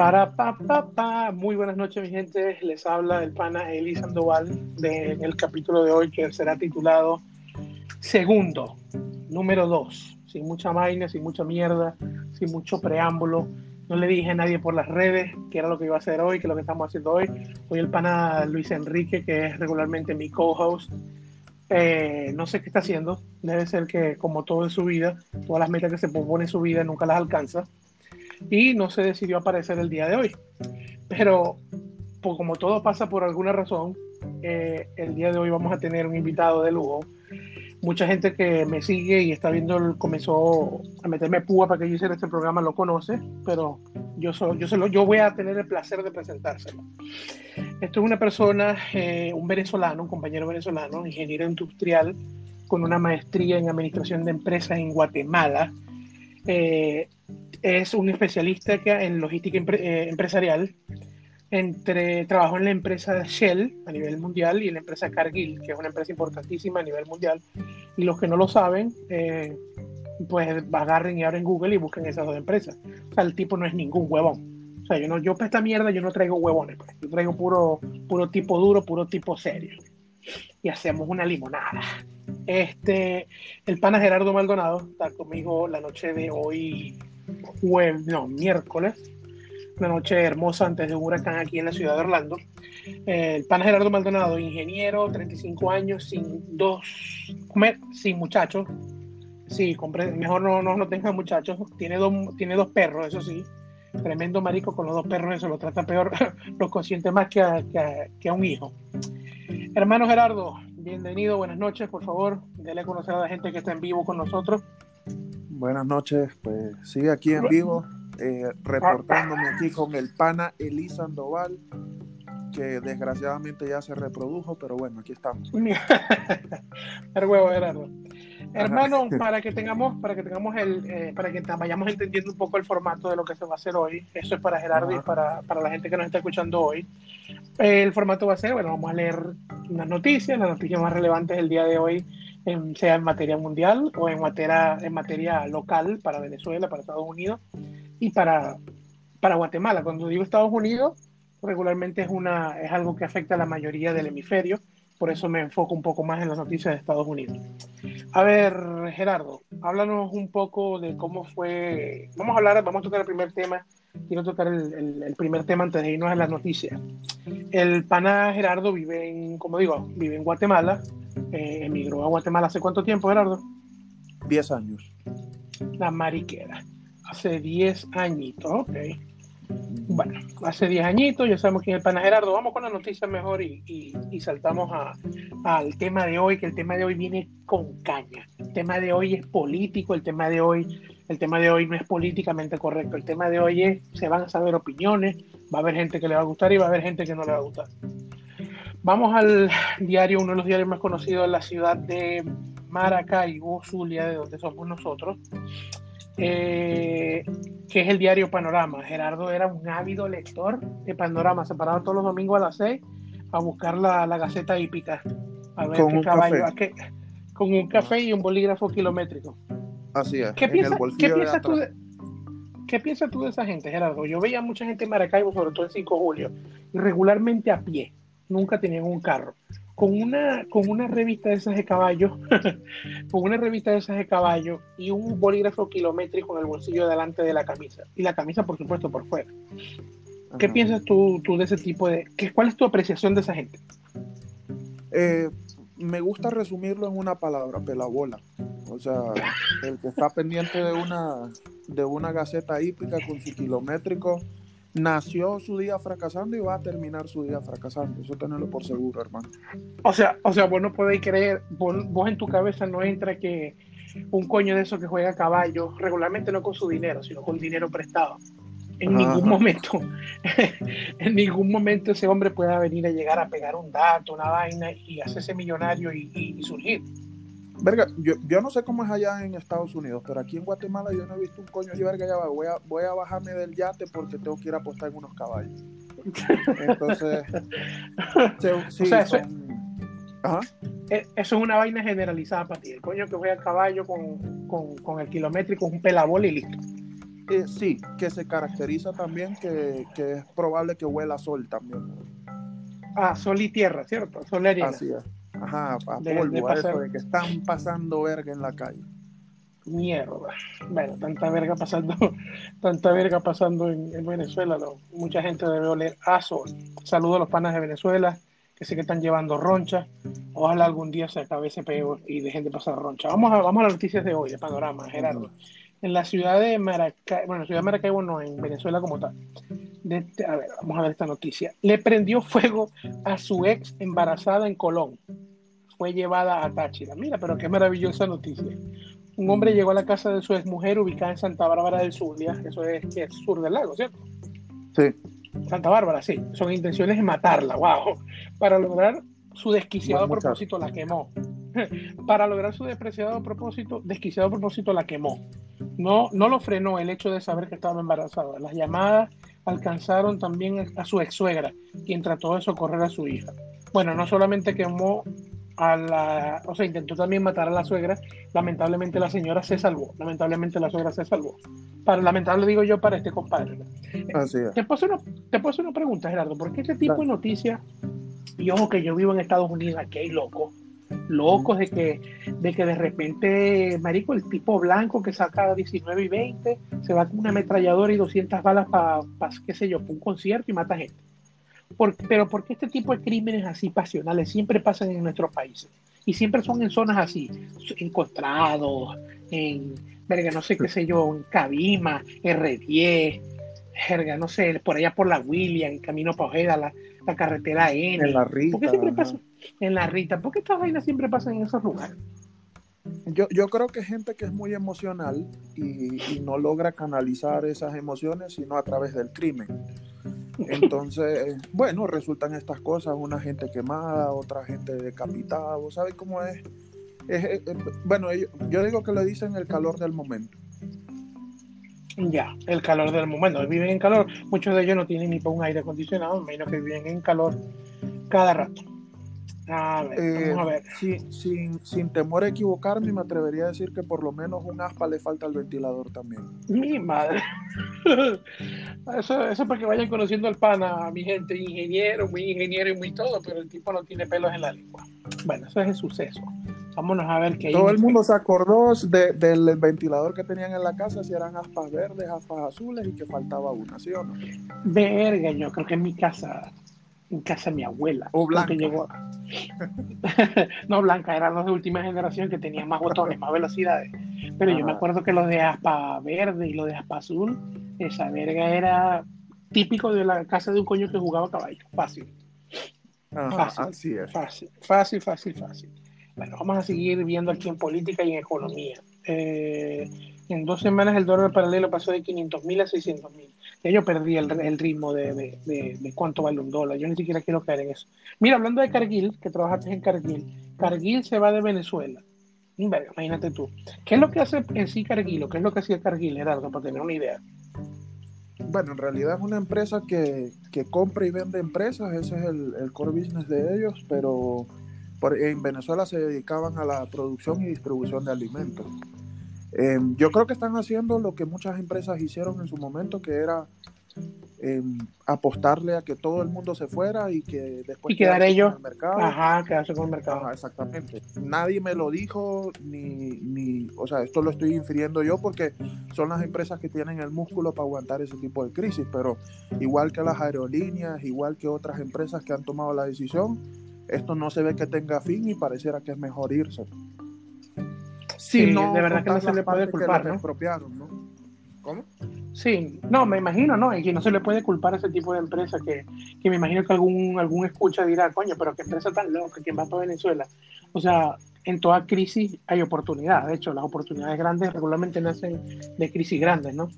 Para pa, pa, pa. Muy buenas noches, mi gente. Les habla el pana Eli Sandoval del capítulo de hoy que será titulado Segundo, número dos. Sin mucha vaina, sin mucha mierda, sin mucho preámbulo. No le dije a nadie por las redes que era lo que iba a hacer hoy, que es lo que estamos haciendo hoy. Hoy el pana Luis Enrique, que es regularmente mi co-host, eh, no sé qué está haciendo. Debe ser que, como todo en su vida, todas las metas que se propone en su vida nunca las alcanza y no se decidió aparecer el día de hoy. Pero pues, como todo pasa por alguna razón, eh, el día de hoy vamos a tener un invitado de lujo. Mucha gente que me sigue y está viendo, comenzó a meterme púa para que yo hiciera este programa, lo conoce, pero yo, yo, yo voy a tener el placer de presentárselo. Esto es una persona, eh, un venezolano, un compañero venezolano, ingeniero industrial, con una maestría en administración de empresas en Guatemala. Eh, es un especialista en logística eh, empresarial. Entre, trabajó en la empresa Shell a nivel mundial y en la empresa Cargill, que es una empresa importantísima a nivel mundial. Y los que no lo saben, eh, pues agarren y abren Google y busquen esas dos empresas. O sea, el tipo no es ningún huevón. O sea, yo, no, para esta mierda yo no traigo huevones, pues. yo traigo puro, puro tipo duro, puro tipo serio. Y hacemos una limonada. Este, el pana Gerardo Maldonado está conmigo la noche de hoy jueves, no, miércoles, una noche hermosa antes de un huracán aquí en la ciudad de Orlando. Eh, el pan Gerardo Maldonado, ingeniero, 35 años, sin dos, sin muchachos. Sí, mejor no, no, no tenga muchachos. Tiene dos, tiene dos perros, eso sí. Tremendo marico con los dos perros, eso lo trata peor, lo consiente más que a, que a, un hijo. Hermano Gerardo, bienvenido, buenas noches, por favor, déle a conocer a la gente que está en vivo con nosotros. Buenas noches, pues sigue aquí en vivo, eh, reportándome aquí con el pana Elisa Sandoval, que desgraciadamente ya se reprodujo, pero bueno, aquí estamos. el huevo, Gerardo. Hermano, para que tengamos, para que tengamos el, eh, para que vayamos entendiendo un poco el formato de lo que se va a hacer hoy, eso es para Gerardo y para, para, la gente que nos está escuchando hoy. El formato va a ser, bueno, vamos a leer unas noticias, las noticias más relevantes del día de hoy sea en materia mundial o en materia, en materia local para Venezuela, para Estados Unidos y para, para Guatemala. Cuando digo Estados Unidos, regularmente es, una, es algo que afecta a la mayoría del hemisferio, por eso me enfoco un poco más en las noticias de Estados Unidos. A ver, Gerardo, háblanos un poco de cómo fue. Vamos a hablar, vamos a tocar el primer tema. Quiero tocar el, el, primer tema antes de irnos a las noticias. El pana Gerardo vive en, como digo, vive en Guatemala, eh, emigró a Guatemala hace cuánto tiempo, Gerardo? Diez años. La mariquera. Hace diez añitos, ok. Bueno, hace diez añitos, ya sabemos quién es el pana Gerardo. Vamos con la noticia mejor y, y, saltamos a, al tema de hoy, que el tema de hoy viene con caña. El tema de hoy es político, el tema de hoy, el tema de hoy no es políticamente correcto. El tema de hoy es, se van a saber opiniones, va a haber gente que le va a gustar y va a haber gente que no le va a gustar. Vamos al diario, uno de los diarios más conocidos de la ciudad de Maracaibo, Zulia, de donde somos nosotros, eh, que es el diario Panorama. Gerardo era un ávido lector de Panorama, se paraba todos los domingos a las 6 a buscar la, Gaceta Hípica, a ver con qué caballo, con un café y un bolígrafo kilométrico. Así es. ¿Qué, piensas tú de, ¿Qué piensas tú de esa gente, Gerardo? Yo veía mucha gente en Maracaibo, sobre todo el 5 de julio, y regularmente a pie nunca tenían un carro. Con una, con una revista de esas de caballo, con una revista de esas de caballo y un bolígrafo kilométrico en el bolsillo delante de la camisa. Y la camisa, por supuesto, por fuera. ¿Qué piensas tú, tú, de ese tipo de... ¿qué, ¿Cuál es tu apreciación de esa gente? Eh, me gusta resumirlo en una palabra, pelabola. O sea, el que está pendiente de una, de una gaceta hípica con su kilométrico nació su día fracasando y va a terminar su día fracasando. Eso tenerlo por seguro, hermano. O sea, o sea, vos no podéis creer, vos, en tu cabeza no entra que un coño de eso que juega a caballo, regularmente no con su dinero, sino con dinero prestado. En ningún momento, en ningún momento ese hombre pueda venir a llegar a pegar un dato, una vaina y hacerse millonario y surgir. Verga, yo, yo, no sé cómo es allá en Estados Unidos, pero aquí en Guatemala yo no he visto un coño y verga, ya va, voy a, voy a bajarme del yate porque tengo que ir a apostar en unos caballos. Entonces, sí, o sea, eso, Ajá. E, eso, es una vaina generalizada para ti. El coño que juega a caballo con, con, con el kilométrico es un pelabol y listo. Eh, sí, que se caracteriza también que, que, es probable que huela sol también. Ah, sol y tierra, ¿cierto? Sol y arena. Así es. Ajá, a polvo, de eso de que están pasando verga en la calle. Mierda. Bueno, tanta verga pasando, tanta verga pasando en, Venezuela, mucha gente debe oler a sol. Saludos a los panas de Venezuela, que sé que están llevando roncha. Ojalá algún día se acabe ese pego y dejen de pasar roncha. Vamos a, vamos a las noticias de hoy, de panorama, Gerardo. En la ciudad de Maracaibo, bueno, ciudad de Maracaibo no, en Venezuela como tal. a ver, vamos a ver esta noticia. Le prendió fuego a su ex embarazada en Colón. Fue llevada a Táchira. Mira, pero qué maravillosa noticia. Un hombre llegó a la casa de su ex mujer ubicada en Santa Bárbara del Zulia, eso es, que es sur del lago, ¿cierto? Sí. Santa Bárbara, sí. Son intenciones de matarla, wow. Para lograr su desquiciado propósito, la quemó. Para lograr su despreciado propósito, desquiciado propósito, la quemó. No, no lo frenó el hecho de saber que estaba embarazada. Las llamadas alcanzaron también a su ex suegra, quien trató de socorrer a su hija. Bueno, no solamente quemó a la, o sea, intentó también matar a la suegra. Lamentablemente la señora se salvó. Lamentablemente la suegra se salvó. Para lamentable digo yo para este compadre. Así es. Te hacer una, te una pregunta, Gerardo. ¿Por qué este tipo de noticias? Y ojo que yo vivo en Estados Unidos, aquí hay locos locos de que, de que de repente, marico, el tipo blanco que saca 19 y 20 se va con una ametralladora y 200 balas para, qué sé yo, para un concierto y mata gente. Por, pero porque este tipo de crímenes así pasionales siempre pasan en nuestros países y siempre son en zonas así, encontrados, en, verga, no sé qué sé yo, en Cabima, R10, verga, no sé, por allá por la William, camino para Ojeda, la, la carretera N. En la Rita. ¿Por qué siempre pasa en la Rita? ¿Por qué estas vainas siempre pasan en esos lugares? Yo, yo creo que gente que es muy emocional y, y no logra canalizar esas emociones sino a través del crimen. Entonces, bueno, resultan estas cosas, una gente quemada, otra gente decapitada, ¿sabes cómo es? es, bueno, yo digo que le dicen el calor del momento. Ya, el calor del momento. Viven en calor. Muchos de ellos no tienen ni para un aire acondicionado, menos que viven en calor cada rato. A ver, vamos a ver. Eh, sin, sin, temor a equivocarme, me atrevería a decir que por lo menos un aspa le falta al ventilador también. Mi madre. eso, eso para que vayan conociendo al pana, mi gente, ingeniero, muy ingeniero y muy todo, pero el tipo no tiene pelos en la lengua. Bueno, eso es el suceso. Vámonos a ver qué Todo el mundo se acordó del ventilador que tenían en la casa, si eran aspas verdes, aspas azules y que faltaba una, ¿sí o no? Verga, yo creo que en mi casa, en casa de mi abuela. O blanca. no, blanca, eran los de última generación que tenían más botones, más velocidades. Pero yo me acuerdo que los de aspa verde y los de aspa azul, esa verga era típico de la casa de un coño que jugaba caballo. Fácil. fácil, fácil, fácil, fácil, fácil. Bueno, vamos a seguir viendo aquí en política y en economía. Eh, en dos semanas el dólar paralelo pasó de 500 mil a 600 mil. Ya yo perdí el, ritmo de, cuánto vale un dólar. Yo ni siquiera quiero caer en eso. Mira, hablando de Cargill, que trabajaste en Cargill, Cargill se va de Venezuela. Imagínate tú. ¿Qué es lo que hace en sí Cargill o qué es lo que hacía Cargill, Gerardo, para tener una idea? Bueno, en realidad es una empresa que, compra y vende empresas, ese es el, el core business de ellos, pero en Venezuela se dedicaban a la producción y distribución de alimentos. Em, yo creo que están haciendo lo que muchas empresas hicieron en su momento, que era em, apostarle a que todo el mundo se fuera y que después y quedar ellos el mercado. Ajá, quedarse con el mercado. exactamente. Nadie me lo dijo, ni, ni, o sea, esto lo estoy infiriendo yo porque son las empresas que tienen el músculo para aguantar ese tipo de crisis, pero igual que las aerolíneas, igual que otras empresas que han tomado la decisión, esto no se ve que tenga fin y pareciera que es mejor irse. Sí, no, de verdad que no se le puede culpar, ¿no? ¿no? ¿Cómo? Sí, no, me imagino, ¿no? Y que no se le puede culpar a ese tipo de empresa que, que me imagino que algún, algún escucha dirá, coño, pero qué empresa tan loca, ¿quién va para Venezuela? O sea, en toda crisis hay oportunidad. De hecho, las oportunidades grandes regularmente nacen de crisis grandes, ¿no?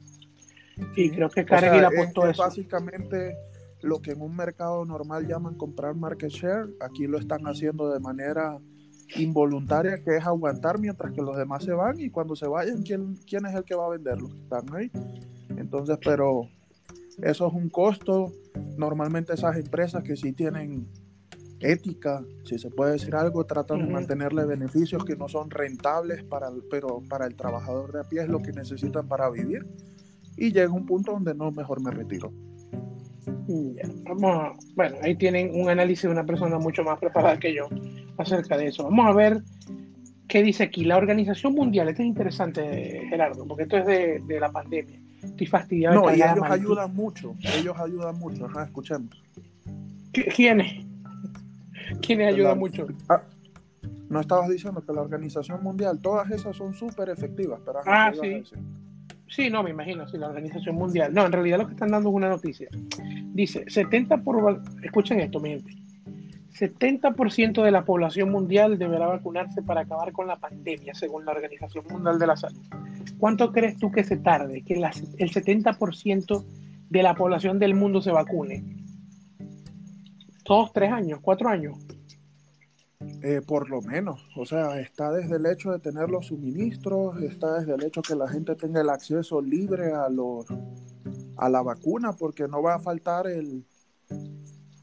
Y creo que Cargill apuntó eso. Básicamente lo que en un mercado normal llaman comprar market share, aquí lo están haciendo de manera involuntaria, que es aguantar mientras que los demás se van y cuando se vayan, ¿quién, quién es el que va a vender? Los que están ahí. Entonces, pero eso es un costo. Normalmente esas empresas que sí tienen ética, si se puede decir algo, tratan de mantenerle beneficios que no son rentables para el, pero para el trabajador de a pie es lo que necesitan para vivir y llega un punto donde no, mejor me retiro. Vamos bueno, ahí tienen un análisis de una persona mucho más preparada que yo acerca de eso. Vamos a ver qué dice aquí. La Organización Mundial, esto es interesante, Gerardo, porque esto es de, la pandemia. Estoy fastidiado. No, y ellos ayudan mucho, ellos ayudan mucho. Ajá, escuchemos. ¿Quiénes? ¿Quiénes ayudan mucho? Ah, no estabas diciendo que la Organización Mundial, todas esas son súper efectivas. Pero ah, sí. Sí, no, me imagino, sí, la Organización Mundial. No, en realidad lo que están dando es una noticia. Dice, 70 por... Escuchen esto, mi gente. 70% de la población mundial deberá vacunarse para acabar con la pandemia, según la Organización Mundial de la Salud. ¿Cuánto crees tú que se tarde que el 70% de la población del mundo se vacune? ¿Dos, tres años, cuatro años? Eh, por lo menos, o sea, está desde el hecho de tener los suministros, está desde el hecho que la gente tenga el acceso libre a los a la vacuna, porque no va a faltar el,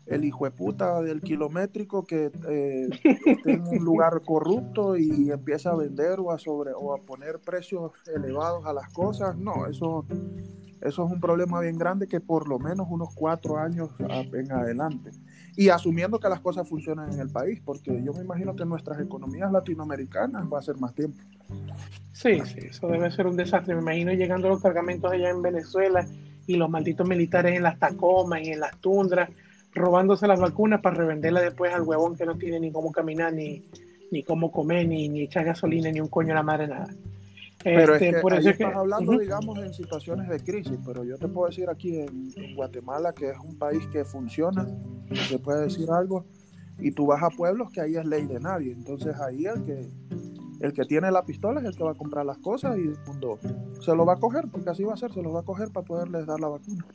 el hijo de puta del kilométrico que eh, esté en un lugar corrupto y empieza a vender o a sobre o a poner precios elevados a las cosas. No, eso, eso es un problema bien grande que por lo menos unos cuatro años en adelante y asumiendo que las cosas funcionan en el país, porque yo me imagino que nuestras economías latinoamericanas va a ser más tiempo. Sí, sí, eso debe ser un desastre. Me imagino llegando los cargamentos allá en Venezuela y los malditos militares en las Tacomas y en las tundras, robándose las vacunas para revenderlas después al huevón que no tiene ni cómo caminar, ni, ni cómo comer, ni, ni echar gasolina, ni un coño a la madre, nada. Pero es este, que por eso estás hablando, digamos, en situaciones de crisis, pero yo te puedo decir aquí en, Guatemala, que es un país que funciona, se puede decir algo, y tú vas a pueblos que ahí es ley de nadie, entonces ahí el que el que tiene la pistola es el que va a comprar las cosas y el mundo se lo va a coger, porque así va a ser, se lo va a coger para poderles dar la vacuna.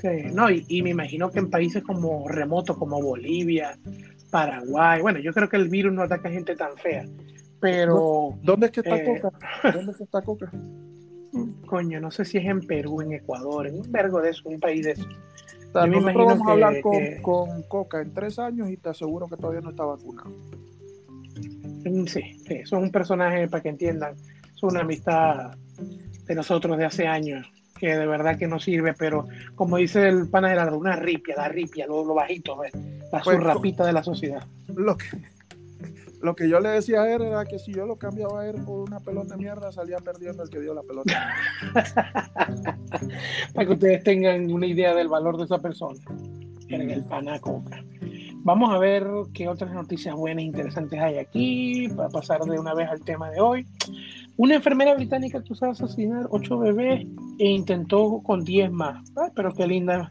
Sí, no, y, y me imagino que en países como remotos, como Bolivia, Paraguay, bueno, yo creo que el virus no ataca a gente tan fea, pero. ¿Dónde es que está eh, Coca? ¿Dónde es que está Coca? Coño, no sé si es en Perú, en Ecuador, en un vergo de eso, un país de eso. nosotros vamos a hablar con, Coca en tres años y te aseguro que todavía no está vacunado. Mm, sí, sí, eso es un personaje para que entiendan. Es una amistad de nosotros de hace años que de verdad que no sirve, pero como dice el pana una ripia, la ripia, lo, lo bajito, la pues, surrapita de la sociedad. Lo que, lo que yo le decía a él era que si yo lo cambiaba a él por una pelota de mierda, salía perdiendo el que dio la pelota. Para que ustedes tengan una idea del valor de esa persona. En el coca. Vamos a ver qué otras noticias buenas e interesantes hay aquí, para pasar de una vez al tema de hoy. Una enfermera británica acusada de asesinar ocho bebés e intentó con diez más. pero qué linda,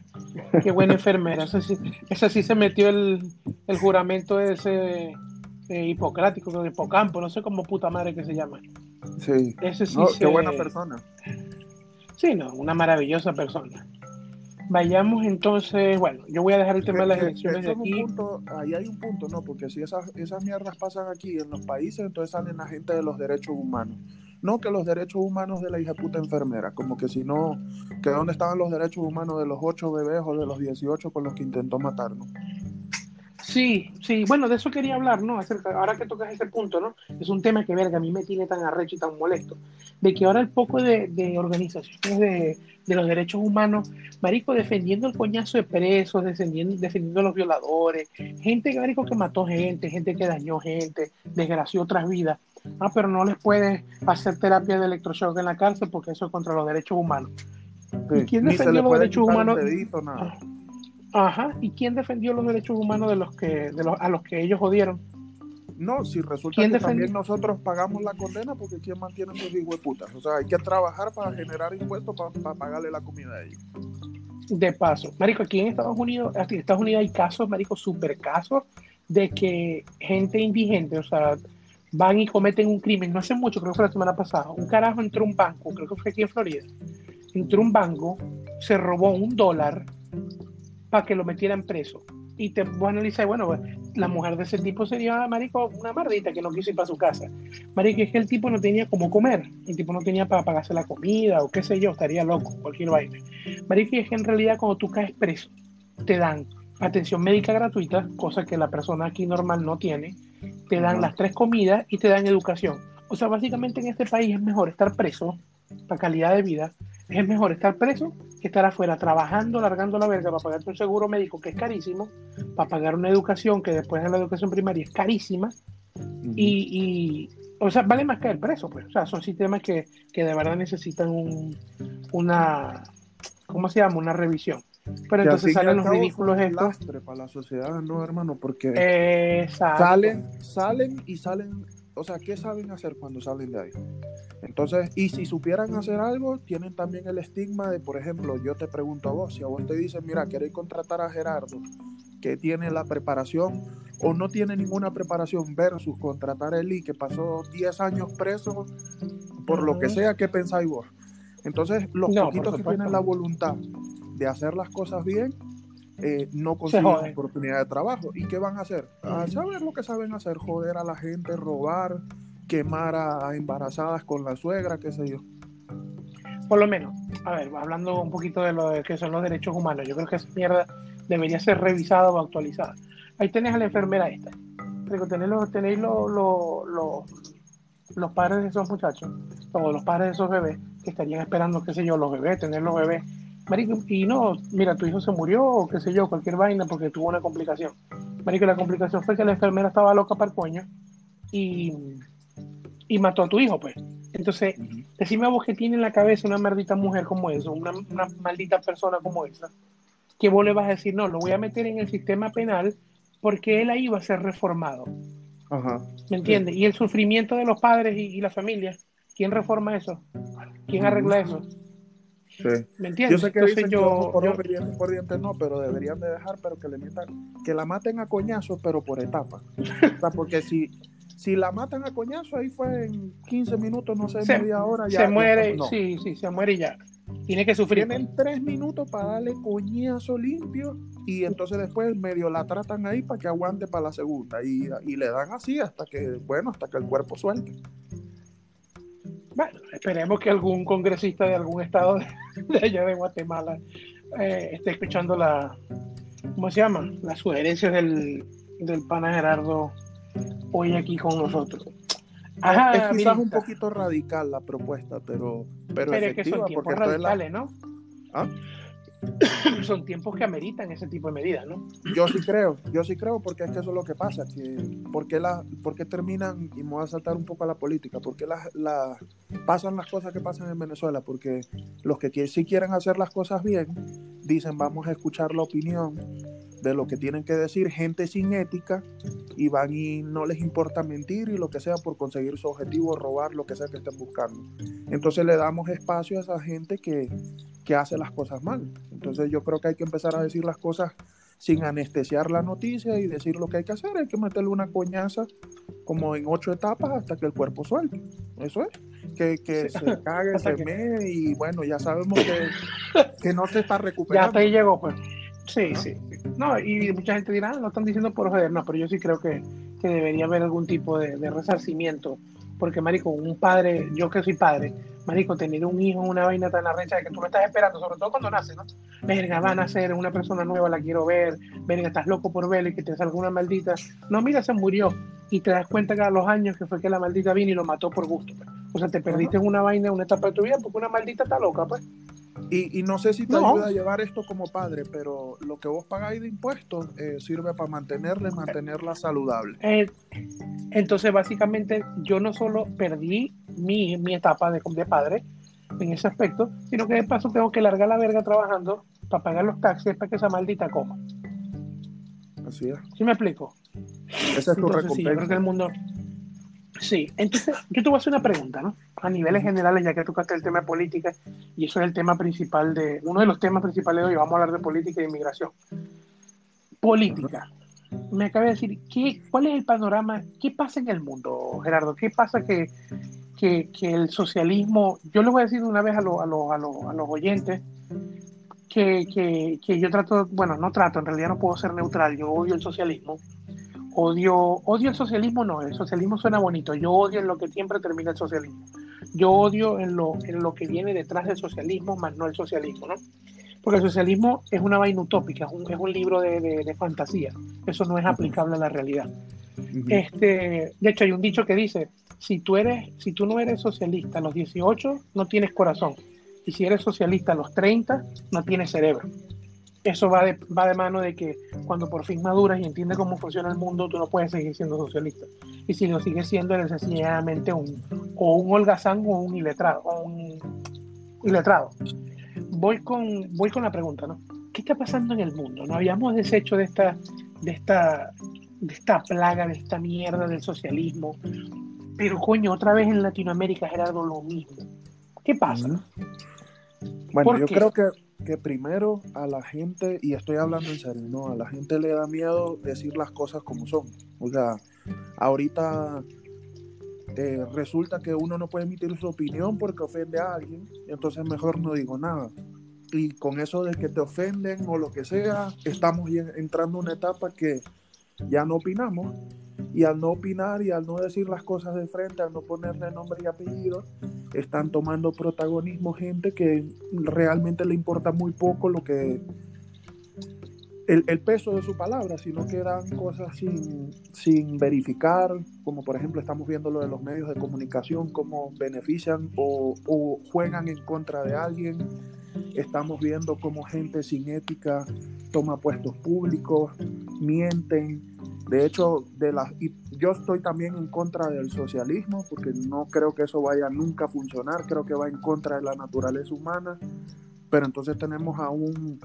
qué buena enfermera. Esa sí, esa sí se metió el, el juramento de ese eh, hipocrático, de hipocampo, no sé cómo puta madre que se llama. Sí, Ese sí qué buena persona. Sí, no, una maravillosa persona. Vayamos entonces, bueno, yo voy a dejar el tema de las elecciones de aquí. ahí hay un punto, ¿no? Porque si esas, esas mierdas pasan aquí en los países, entonces salen la gente de los derechos humanos. No que los derechos humanos de la hija puta enfermera, como que si no, que dónde estaban los derechos humanos de los ocho bebés o de los 18 con los que intentó matarnos. Sí, sí, bueno, de eso quería hablar, ¿no? ahora que tocas ese punto, ¿no? Es un tema que, verga, a mí me tiene tan arrecho y tan molesto, de que ahora el poco de, organizaciones de, los derechos humanos, marico, defendiendo el coñazo de presos, defendiendo, defendiendo a los violadores, gente, marico, que mató gente, gente que dañó gente, desgració otras vidas, ah, pero no les puede hacer terapia de electroshock en la cárcel porque eso es contra los derechos humanos. ¿Y quién defendió los derechos humanos? Ajá, ¿y quién defendió los derechos humanos de los que de los, a los que ellos jodieron? No, si resulta que también nosotros pagamos la condena porque ¿quién mantiene a esos putas? O sea, hay que trabajar para generar impuestos para, pagarle la comida a ellos. De paso, Marico, aquí en Estados Unidos, en Estados Unidos hay casos, Marico, super casos de que gente indigente, o sea, van y cometen un crimen. No hace mucho, creo que fue la semana pasada. Un carajo entró a un banco, creo que fue aquí en Florida. Entró a un banco, se robó un dólar para que lo metieran preso. Y te voy a analizar, bueno, pues, la mujer de ese tipo sería, marico, una mardita que no quiso ir para su casa. Marico, es que el tipo no tenía cómo comer, el tipo no tenía para pagarse la comida o qué sé yo, estaría loco, cualquier vaina. Marico, es que en realidad cuando tú caes preso, te dan atención médica gratuita, cosa que la persona aquí normal no tiene, te dan las tres comidas y te dan educación. O sea, básicamente en este país es mejor estar preso para calidad de vida es mejor estar preso que estar afuera trabajando, largando la verga para pagarte un seguro médico que es carísimo, para pagar una educación que después de la educación primaria es carísima, y, o sea, vale más que el preso, pues. O sea, son sistemas que, que de verdad necesitan un, una, ¿cómo se llama? Una revisión. Pero entonces salen los ridículos estos. para la sociedad, no, hermano, porque salen, salen y salen o sea, ¿qué saben hacer cuando salen de ahí? Entonces, y si supieran hacer algo, tienen también el estigma de, por ejemplo, yo te pregunto a vos, si a vos te dicen, mira, queréis contratar a Gerardo, que tiene la preparación o no tiene ninguna preparación, versus contratar a Eli, que pasó 10 años preso, por lo que sea, ¿qué pensáis vos? Entonces, los poquitos que tienen la voluntad de hacer las cosas bien, eh, no consiguen oportunidad de trabajo. ¿Y qué van a hacer? A saber lo que saben hacer, joder a la gente, robar, quemar a embarazadas con la suegra, qué sé yo. Por lo menos, a ver, hablando un poquito de lo que son los derechos humanos, yo creo que esa mierda debería ser revisada o actualizada. Ahí tenés a la enfermera esta. tenéis, los, tenéis los, los padres de esos muchachos, o los padres de esos bebés, que estarían esperando, qué sé yo, los bebés, tener los bebés Marico, y no, mira, tu hijo se murió o qué sé yo, cualquier vaina porque tuvo una complicación. Marico, la complicación fue que la enfermera estaba loca para el coño y, y mató a tu hijo, pues. Entonces, decime a vos que tiene en la cabeza una maldita mujer como esa, una, una, maldita persona como esa, que vos le vas a decir, no, lo voy a meter en el sistema penal porque él ahí va a ser reformado. Ajá. ¿Me entiendes? Y el sufrimiento de los padres y, y la familia, ¿quién reforma eso? ¿Quién arregla eso? ¿Me entiendes? Yo sé que dicen yo, por, yo... por dientes no, pero deberían de dejar, pero que le metan, que la maten a coñazos, pero por etapas. o sea, porque si, si la matan a coñazo, ahí fue en 15 minutos, no sé, media hora, ya. Se muere, sí, sí, se muere y ya. Tiene que sufrir. Tienen tres minutos para darle coñazo limpio y entonces después medio la tratan ahí para que aguante para la segunda y, y le dan así hasta que, bueno, hasta que el cuerpo suelte. Bueno, esperemos que algún congresista de algún estado de, allá de Guatemala eh, esté escuchando la, ¿cómo se llama? Las sugerencias del, del pana Gerardo hoy aquí con nosotros. Ajá, es quizás un poquito radical la propuesta, pero, pero, pero es que son tiempos radicales, ¿no? ¿Ah? son tiempos que ameritan ese tipo de medidas, ¿no? Yo sí creo, yo sí creo, porque es que eso es lo que pasa, que ¿por qué, la, terminan, y me voy a saltar un poco a la política, por qué la, pasan las cosas que pasan en Venezuela? Porque los que sí quieren hacer las cosas bien, dicen vamos a escuchar la opinión de lo que tienen que decir gente sin ética y van y no les importa mentir y lo que sea por conseguir su objetivo, robar lo que sea que estén buscando. Entonces le damos espacio a esa gente que, que hace las cosas mal. Entonces yo creo que hay que empezar a decir las cosas sin anestesiar la noticia y decir lo que hay que hacer. Hay que meterle una coñaza como en ocho etapas hasta que el cuerpo suelte. Eso es. Que, que se cague, se me y bueno, ya sabemos que, que, no se está recuperando. Ya hasta ahí llegó, pues. Sí, sí. No, y mucha gente dirá, ah, no están diciendo por joder, no, pero yo sí creo que, que debería haber algún tipo de, de resarcimiento porque, marico, un padre, yo que soy padre, marico, tener un hijo, una vaina tan arrecha de que tú me estás esperando, sobre todo cuando nace, ¿no? Verga, va a nacer una persona nueva, la quiero ver, verga, estás loco por verla y que te salga una maldita. No, mira, se murió. Y te das cuenta que a los años que fue que la maldita vino y lo mató por gusto. Pues. O sea, te perdiste en una vaina, en una etapa de tu vida porque una maldita está loca, pues. Y, no sé si te ayuda a llevar esto como padre, pero lo que vos pagáis de impuestos eh, sirve para mantenerla y mantenerla saludable. Eh, entonces, básicamente, yo no solo perdí mi, mi etapa de, de, padre en ese aspecto, sino que de paso tengo que largar la verga trabajando para pagar los taxis para que esa maldita coma. Así es. ¿Sí me explico? Esa es tu recompensa. Sí, yo creo que el mundo Sí, entonces yo te voy a hacer una pregunta, ¿no? A niveles generales, ya que tocaste el tema de política, y eso es el tema principal de, uno de los temas principales de hoy, vamos a hablar de política y inmigración. Política. Me acaba de decir, ¿qué, ¿cuál es el panorama? ¿Qué pasa en el mundo, Gerardo? ¿Qué pasa que, que, el socialismo, yo le voy a decir una vez a, a, a, a los oyentes, que, que, que yo trato, bueno, no trato, en realidad no puedo ser neutral, yo odio el socialismo, odio, odio el socialismo, no, el socialismo suena bonito, yo odio en lo que siempre termina el socialismo. Yo odio en lo, en lo que viene detrás del socialismo, más no el socialismo, ¿no? Porque el socialismo es una vaina utópica, es un, es un libro de, de, fantasía, eso no es aplicable a la realidad. este, de hecho, hay un dicho que dice, si tú, eres, si tú no eres socialista a los 18, no tienes corazón. Y si eres socialista a los 30, no tienes cerebro. Eso va de, va de mano de que cuando por fin maduras y entiendes cómo funciona el mundo, tú no puedes seguir siendo socialista. Y si lo sigues siendo, eres sencillamente un, o un holgazán o un iletrado. O un iletrado. Voy con, voy con la pregunta, ¿no? ¿Qué está pasando en el mundo? ¿No habíamos deshecho de esta, de esta, de esta plaga, de esta mierda del socialismo? Pero coño, otra vez en Latinoamérica era algo lo mismo. ¿Qué pasa? Bueno, yo creo que, que, primero a la gente, y estoy hablando en serio, ¿no? A la gente le da miedo decir las cosas como son. O sea, ahorita eh, resulta que uno no puede emitir su opinión porque ofende a alguien, entonces mejor no digo nada. Y con eso de que te ofenden o lo que sea, estamos entrando en una etapa que ya no opinamos y al no opinar y al no decir las cosas de frente, al no ponerle nombre y apellido, están tomando protagonismo gente que realmente le importa muy poco lo que el, el peso de su palabra, sino que dan cosas sin, sin, verificar, como por ejemplo estamos viendo lo de los medios de comunicación, cómo benefician o, o juegan en contra de alguien. Estamos viendo cómo gente sin ética toma puestos públicos, mienten, de hecho, de la, yo estoy también en contra del socialismo porque no creo que eso vaya nunca a funcionar, creo que va en contra de la naturaleza humana, pero entonces tenemos a, un,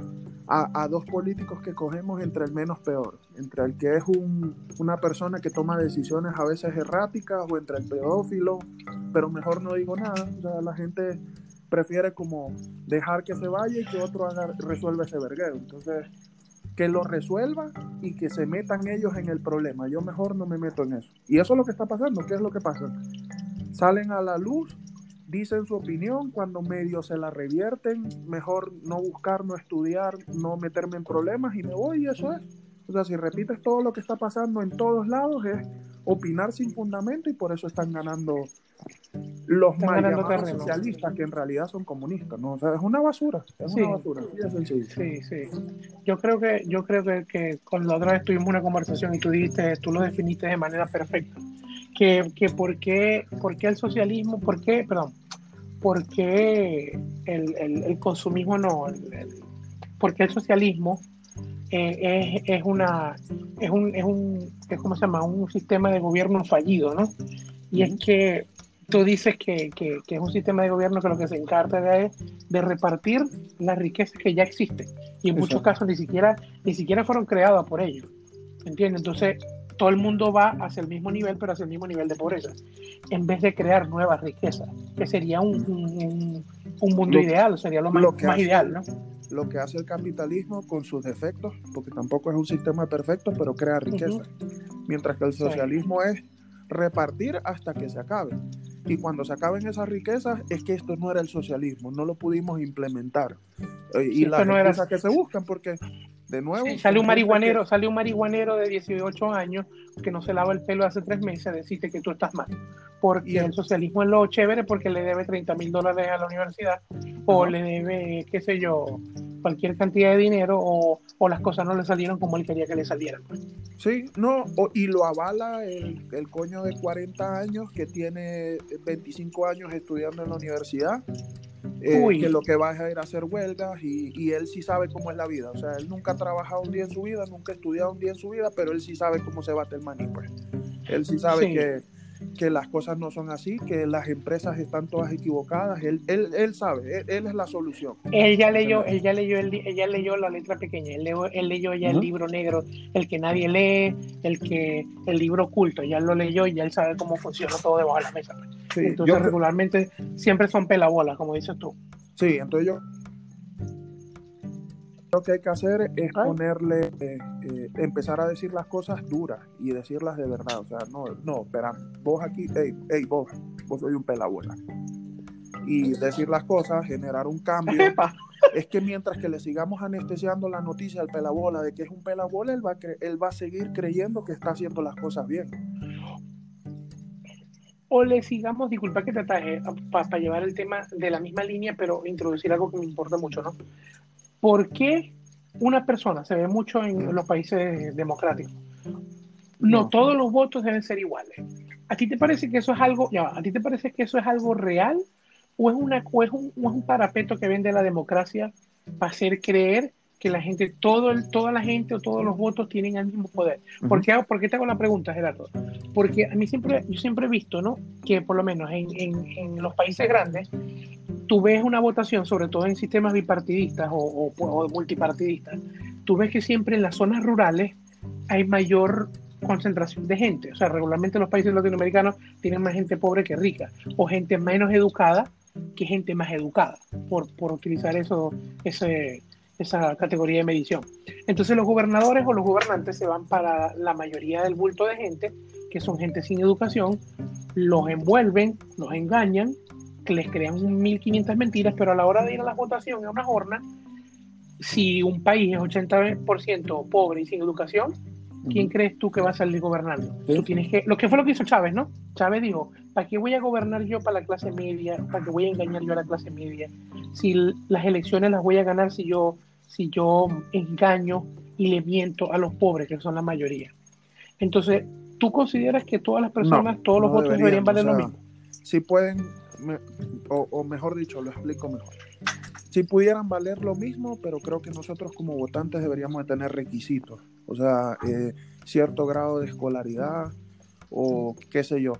a, dos políticos que cogemos entre el menos peor, entre el que es un, una persona que toma decisiones a veces erráticas o entre el pedófilo, pero mejor no digo nada, o sea, la gente prefiere como dejar que se vaya y que otro haga, resuelva ese verguero, entonces que lo resuelva y que se metan ellos en el problema. Yo mejor no me meto en eso. Y eso es lo que está pasando. ¿Qué es lo que pasa? Salen a la luz, dicen su opinión, cuando medio se la revierten, mejor no buscar, no estudiar, no meterme en problemas y me voy y eso es. O sea, si repites todo lo que está pasando en todos lados, es opinar sin fundamento y por eso están ganando los mal llamados socialistas que en realidad son comunistas, ¿no? O sea, es una basura, es una basura, sí, sí, Yo creo que, yo creo que, que con la otra vez tuvimos una conversación y tú dijiste, tú lo definiste de manera perfecta. Que, que por qué, por qué el socialismo, por qué, perdón, por qué el, el, el consumismo no, el, por qué el socialismo eh, es, es, una es un, es un es como se llama un sistema de gobierno fallido, ¿no? Y es que tú dices que, que, es un sistema de gobierno que lo que se encarga de, de repartir las riquezas que ya existen. Y en muchos casos ni siquiera, ni siquiera fueron creadas por ellos. ¿Entiendes? Entonces, todo el mundo va hacia el mismo nivel, pero hacia el mismo nivel de pobreza, en vez de crear nuevas riquezas, que sería un, un, un mundo ideal, sería lo más, más ideal, ¿no? Lo que hace el capitalismo con sus defectos, porque tampoco es un sistema perfecto, pero crea riqueza. Mientras que el socialismo es repartir hasta que se acabe. Y cuando se acaben esas riquezas, es que esto no era el socialismo, no lo pudimos implementar. Eh, y las riquezas que se buscan, porque de nuevo. sale un marihuanero, sale un marihuanero de 18 años que no se lava el pelo hace tres meses a decirte que tú estás mal. Porque el, socialismo es lo chévere porque le debe 30 mil dólares a la universidad o le debe, qué sé yo, cualquier cantidad de dinero o, o, las cosas no le salieron como él quería que le salieran. Sí, no, y lo avala el, el, coño de 40 años que tiene 25 años estudiando en la universidad, eh, que lo que va a ir a hacer huelgas y, y, él sí sabe cómo es la vida. O sea, él nunca ha trabajado un día en su vida, nunca ha estudiado un día en su vida, pero él sí sabe cómo se bate el maní, pues. Él sí sabe que que las cosas no son así, que las empresas están todas equivocadas. Él, él, él sabe, él, es la solución. Él ya leyó, él ya leyó, el, ella leyó la letra pequeña, él, leyó, él leyó ya el libro negro, el que nadie lee, el que el libro oculto, ya lo leyó y ya él sabe cómo funciona todo debajo de la mesa. entonces regularmente siempre son pelabolas, como dices tú. Sí, entonces yo lo que hay que hacer es ponerle, eh, eh, empezar a decir las cosas duras y decirlas de verdad. O sea, no, no, espera, vos aquí, hey, hey, vos, vos soy un pelabuela. Y decir las cosas, generar un cambio. es que mientras que le sigamos anestesiando la noticia al pelabola de que es un pelabola, él va a, él va a seguir creyendo que está haciendo las cosas bien. O le sigamos, disculpa que te ataje, para llevar el tema de la misma línea, pero introducir algo que me importa mucho, ¿no? ¿Por qué una persona, se ve mucho en los países democráticos, no, todos los votos deben ser iguales? ¿A ti te parece que eso es algo, ya, a ti te parece que eso es algo real o es, una, o es, un, un parapeto que vende la democracia para hacer creer que la gente, todo el, toda la gente o todos los votos tienen el mismo poder. ¿Por, qué, ¿Por, qué, te hago la pregunta, Gerardo? Porque a mí siempre, yo siempre he visto, ¿no? Que por lo menos en, en, en los países grandes, tú ves una votación, sobre todo en sistemas bipartidistas o, multipartidistas, tú ves que siempre en las zonas rurales hay mayor concentración de gente. O sea, regularmente los países latinoamericanos tienen más gente pobre que rica, o gente menos educada que gente más educada, por, utilizar eso, ese, esa categoría de medición. Entonces los gobernadores o los gobernantes se van para la mayoría del bulto de gente, que son gente sin educación, los envuelven, los engañan, les crean 1.500 mentiras, pero a la hora de ir a la votación a una jornada, si un país es 80% pobre y sin educación, ¿quién crees tú que va a salir gobernando? ¿Sí? Tú tienes que, lo que fue lo que hizo Chávez, ¿no? Chávez dijo, ¿para qué voy a gobernar yo para la clase media? ¿Para qué voy a engañar yo a la clase media? Si las elecciones las voy a ganar si yo, si yo engaño y le miento a los pobres, que son la mayoría. Entonces, ¿tú consideras que todas las personas, no, todos los no votos deberían, deberían valer o sea, lo mismo? Si pueden, o mejor dicho, lo explico mejor si pudieran valer lo mismo, pero creo que nosotros como votantes deberíamos de tener requisitos, o sea, eh, cierto grado de escolaridad o qué sé yo.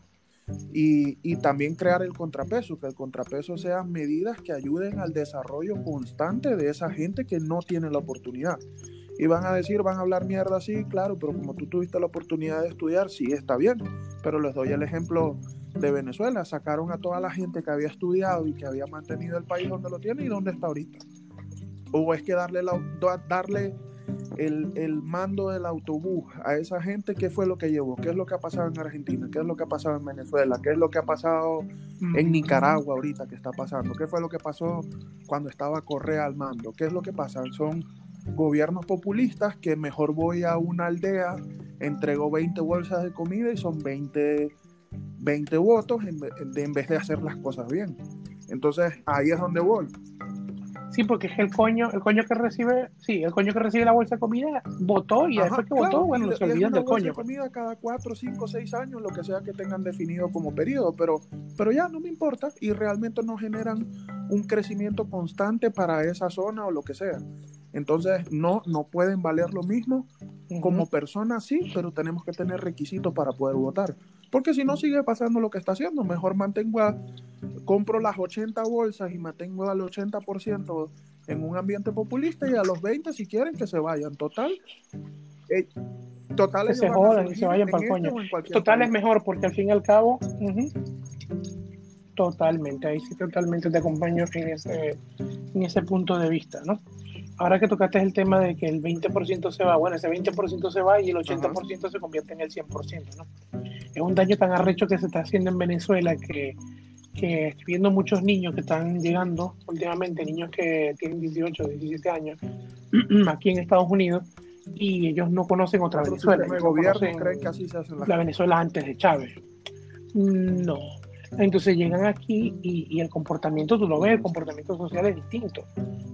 Y, y, también crear el contrapeso, que el contrapeso sean medidas que ayuden al desarrollo constante de esa gente que no tiene la oportunidad. Y van a decir, van a hablar mierda, sí, claro, pero como tú tuviste la oportunidad de estudiar, sí, está bien. Pero les doy el ejemplo de Venezuela. Sacaron a toda la gente que había estudiado y que había mantenido el país donde lo tiene y donde está ahorita. O es que darle, la, darle el, el, mando del autobús a esa gente, ¿qué fue lo que llevó? ¿Qué es lo que ha pasado en Argentina? ¿Qué es lo que ha pasado en Venezuela? ¿Qué es lo que ha pasado en Nicaragua ahorita que está pasando? ¿Qué fue lo que pasó cuando estaba Correa al mando? ¿Qué es lo que pasa? Son gobiernos populistas que mejor voy a una aldea, entrego 20 bolsas de comida y son 20 20 votos en, de, en, vez de hacer las cosas bien. Entonces ahí es donde voy. Sí, porque es que el coño, el coño que recibe, sí, el coño que recibe la bolsa de comida votó y Ajá, después que claro, votó, bueno, se olvidan del coño. De comida cada 4, 5, 6 años, lo que sea que tengan definido como periodo, pero, pero ya no me importa y realmente no generan un crecimiento constante para esa zona o lo que sea. Entonces, no, no pueden valer lo mismo. Como personas sí, pero tenemos que tener requisitos para poder votar. Porque si no sigue pasando lo que está haciendo, mejor mantengo a, compro las 80 bolsas y mantengo al 80% en un ambiente populista y a los 20 si quieren que se vayan. Total. Eh, total que se jodan y se vayan para el coño. Total país. es mejor porque al fin y al cabo... Uh -huh. Totalmente, ahí sí totalmente te acompaño en ese, en ese punto de vista, ¿no? Ahora que tocaste el tema de que el 20% se va, bueno, ese 20% se va y el 80% Ajá. se convierte en el 100%, ¿no? Es un daño tan arrecho que se está haciendo en Venezuela que, que estoy viendo muchos niños que están llegando últimamente, niños que tienen 18, 17 años, aquí en Estados Unidos, y ellos no conocen otra Venezuela. ¿El gobierno creen que así se hace la, la Venezuela antes de Chávez? No, entonces llegan aquí y, el comportamiento, tú lo ves, el comportamiento social es distinto.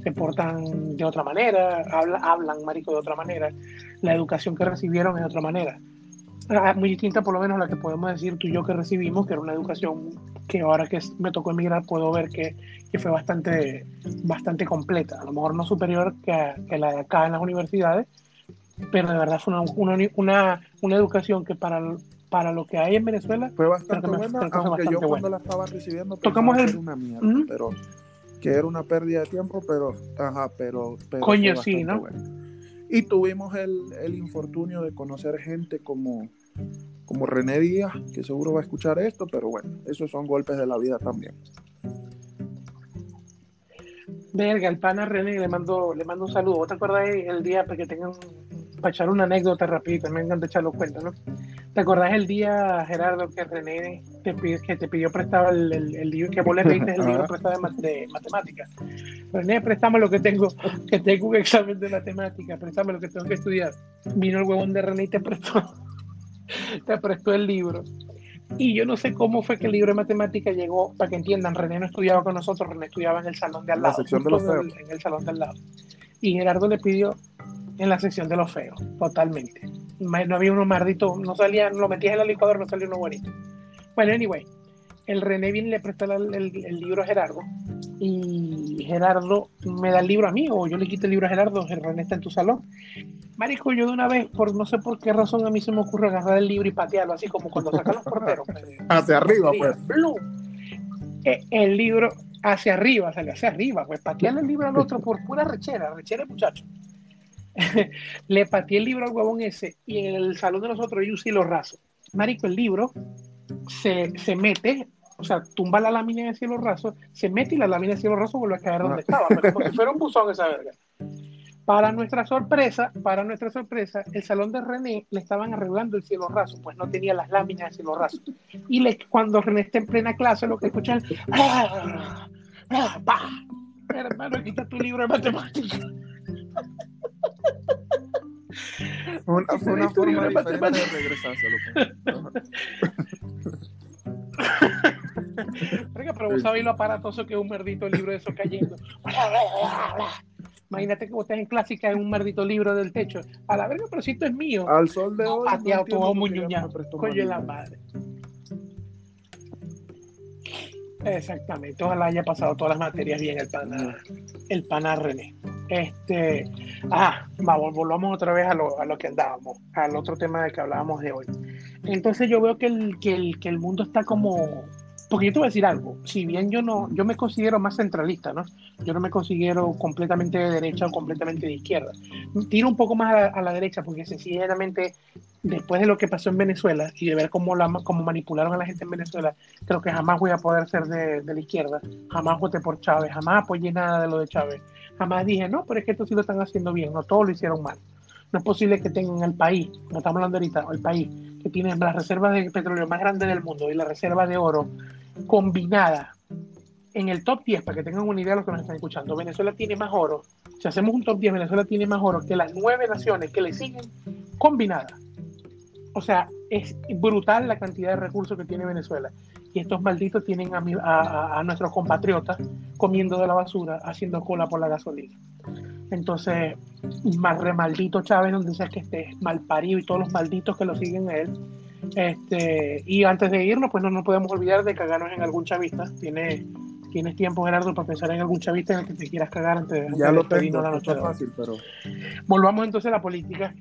Se portan de otra manera, habla, hablan, marico, de otra manera. La educación que recibieron es de otra manera. Ah, muy distinta, por lo menos, a la que podemos decir tú y yo que recibimos, que era una educación que ahora que me tocó emigrar puedo ver que, que fue bastante, bastante completa. A lo mejor no superior que, que la de acá en las universidades, pero de verdad fue una, una, una, una educación que para para lo que hay en Venezuela fue bastante buena, aunque bastante yo cuando buena. la estaba recibiendo tocamos el... una mierda, -huh. pero que era una pérdida de tiempo, pero ajá, pero, pero coño sí, ¿no? Buena. Y tuvimos el, el, infortunio de conocer gente como como René Díaz, que seguro va a escuchar esto, pero bueno, esos son golpes de la vida también. Verga, el pana René le mando, le mando un saludo. ¿Te acuerdas el día para que tengan para echar una anécdota rapidita? Me encanta echarlo cuenta, ¿no? ¿Te acordás el día, Gerardo, que René te, que te pidió prestado el, el, el, libro, que vos le pediste el libro prestado de, de, matemáticas? René, préstame lo que tengo, que tengo un examen de matemáticas, préstame lo que tengo que estudiar. Vino el huevón de René y te prestó, te prestó el libro. Y yo no sé cómo fue que el libro de matemáticas llegó, para que entiendan, René no estudiaba con nosotros, René estudiaba en el salón de al lado. La sección de los feos. En el salón de al lado. Y Gerardo le pidió en la sección de los feos, totalmente no había uno maldito, no salía, lo metías en la licuadora, no salía uno bonito. Bueno, anyway, el René viene y le presta el, el, libro a Gerardo y Gerardo me da el libro a mí o yo le quito el libro a Gerardo, el René está en tu salón. Marico, yo de una vez, por no sé por qué razón a mí se me ocurre agarrar el libro y patearlo, así como cuando sacan los porteros. hacia arriba, pues. Eh, el libro hacia arriba, sale hacia arriba, pues patearle el libro al otro por pura rechera, rechera muchacho. le pateé el libro al huevón ese y en el salón de nosotros yo sí lo raso. Marico, el libro se, se mete, o sea, tumba la lámina de cielo raso, se mete y la lámina de cielo raso vuelve a caer donde ah. estaba, pero como si fuera un buzón esa verga. Para nuestra sorpresa, para nuestra sorpresa, el salón de René le estaban arreglando el cielo raso, pues no tenía las láminas de cielo raso. Y le, cuando René está en plena clase, lo que escuchan, ¡ah! ¡ah! ¡pa! Hermano, quita tu libro de matemáticas. Una, fue una forma diferente de regresárselo. pero vos sabés lo aparatoso que es un merdito libro de eso cayendo. Imagínate que vos estás en clásica en un merdito libro del techo. A la verga, pero si esto es mío. Al sol de hoy. Pateado todo muñuñado. Coño la madre. Exactamente. Ojalá haya pasado todas las materias bien el pana, el pana René. Este, ah, vamos, volvamos otra vez a lo, a lo que andábamos, al otro tema del que hablábamos de hoy. Entonces yo veo que el, que el, que el mundo está como, porque yo te voy a decir algo, si bien yo no, yo me considero más centralista, ¿no? Yo no me considero completamente de derecha o completamente de izquierda. Tiro un poco más a la, derecha porque sencillamente después de lo que pasó en Venezuela y de ver cómo, la, cómo manipularon a la gente en Venezuela, creo que jamás voy a poder ser de, de la izquierda, jamás voté por Chávez, jamás apoyé nada de lo de Chávez Jamás dije, no, pero es que esto sí lo están haciendo bien, no todos lo hicieron mal. No es posible que tengan el país, como estamos hablando ahorita, el país que tiene las reservas de petróleo más grandes del mundo y la reserva de oro combinada en el top 10, para que tengan una idea de lo que nos están escuchando. Venezuela tiene más oro. Si hacemos un top 10, Venezuela tiene más oro que las nueve naciones que le siguen combinadas. O sea, es brutal la cantidad de recursos que tiene Venezuela y estos malditos tienen a, a, nuestros compatriotas comiendo de la basura, haciendo cola por la gasolina. Entonces, más re maldito Chávez, donde sea que esté, mal parido y todos los malditos que lo siguen a él. Este, y antes de irnos, pues no nos podemos olvidar de cagarnos en algún chavista. Tiene, tienes tiempo, Gerardo, para pensar en algún chavista en el que te quieras cagar antes de Ya lo tengo, la noche fácil, pero... Volvamos entonces a la política.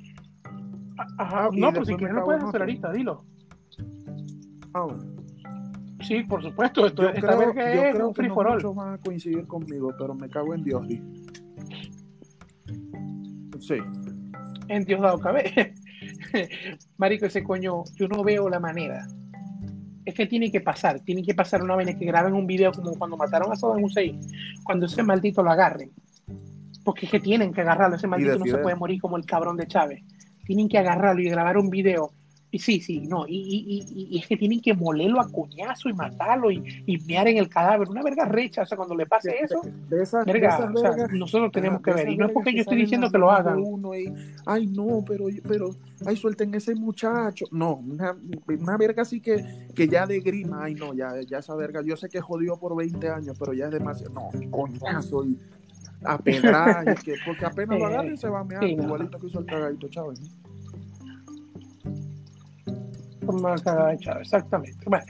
Ajá, no, pues si quieres lo puedes hacer ahorita, dilo. Ah, Sí, por supuesto. Esto, yo creo, que no muchos van a coincidir conmigo, pero me cago en Dios. Sí. En Dios dado cabe. Marico, ese coño, yo no veo la manera. Es que tiene que pasar, tiene que pasar una vez que graben un video como cuando mataron a Saddam Hussein, cuando ese maldito lo agarren. Porque es que tienen que agarrarlo, ese maldito no se puede morir como el cabrón de Chávez. Tienen que agarrarlo y grabar un video Sí, sí, no, y, es que tienen que molerlo a cuñazo y matarlo y, y mear en el cadáver, una verga recha, o sea, cuando le pase eso, verga, o sea, nosotros tenemos que ver, y no es porque yo estoy diciendo que lo hagan. ay, no, pero, pero, ay, suelten ese muchacho, no, una, una verga así que, que ya de grima, ay, no, ya, ya esa verga, yo sé que jodió por 20 años, pero ya es demasiado, no, coñazo y a pedrar, que, porque apenas lo agarren se va a mear, igualito que hizo el cagadito Chávez. Exactamente. Bueno,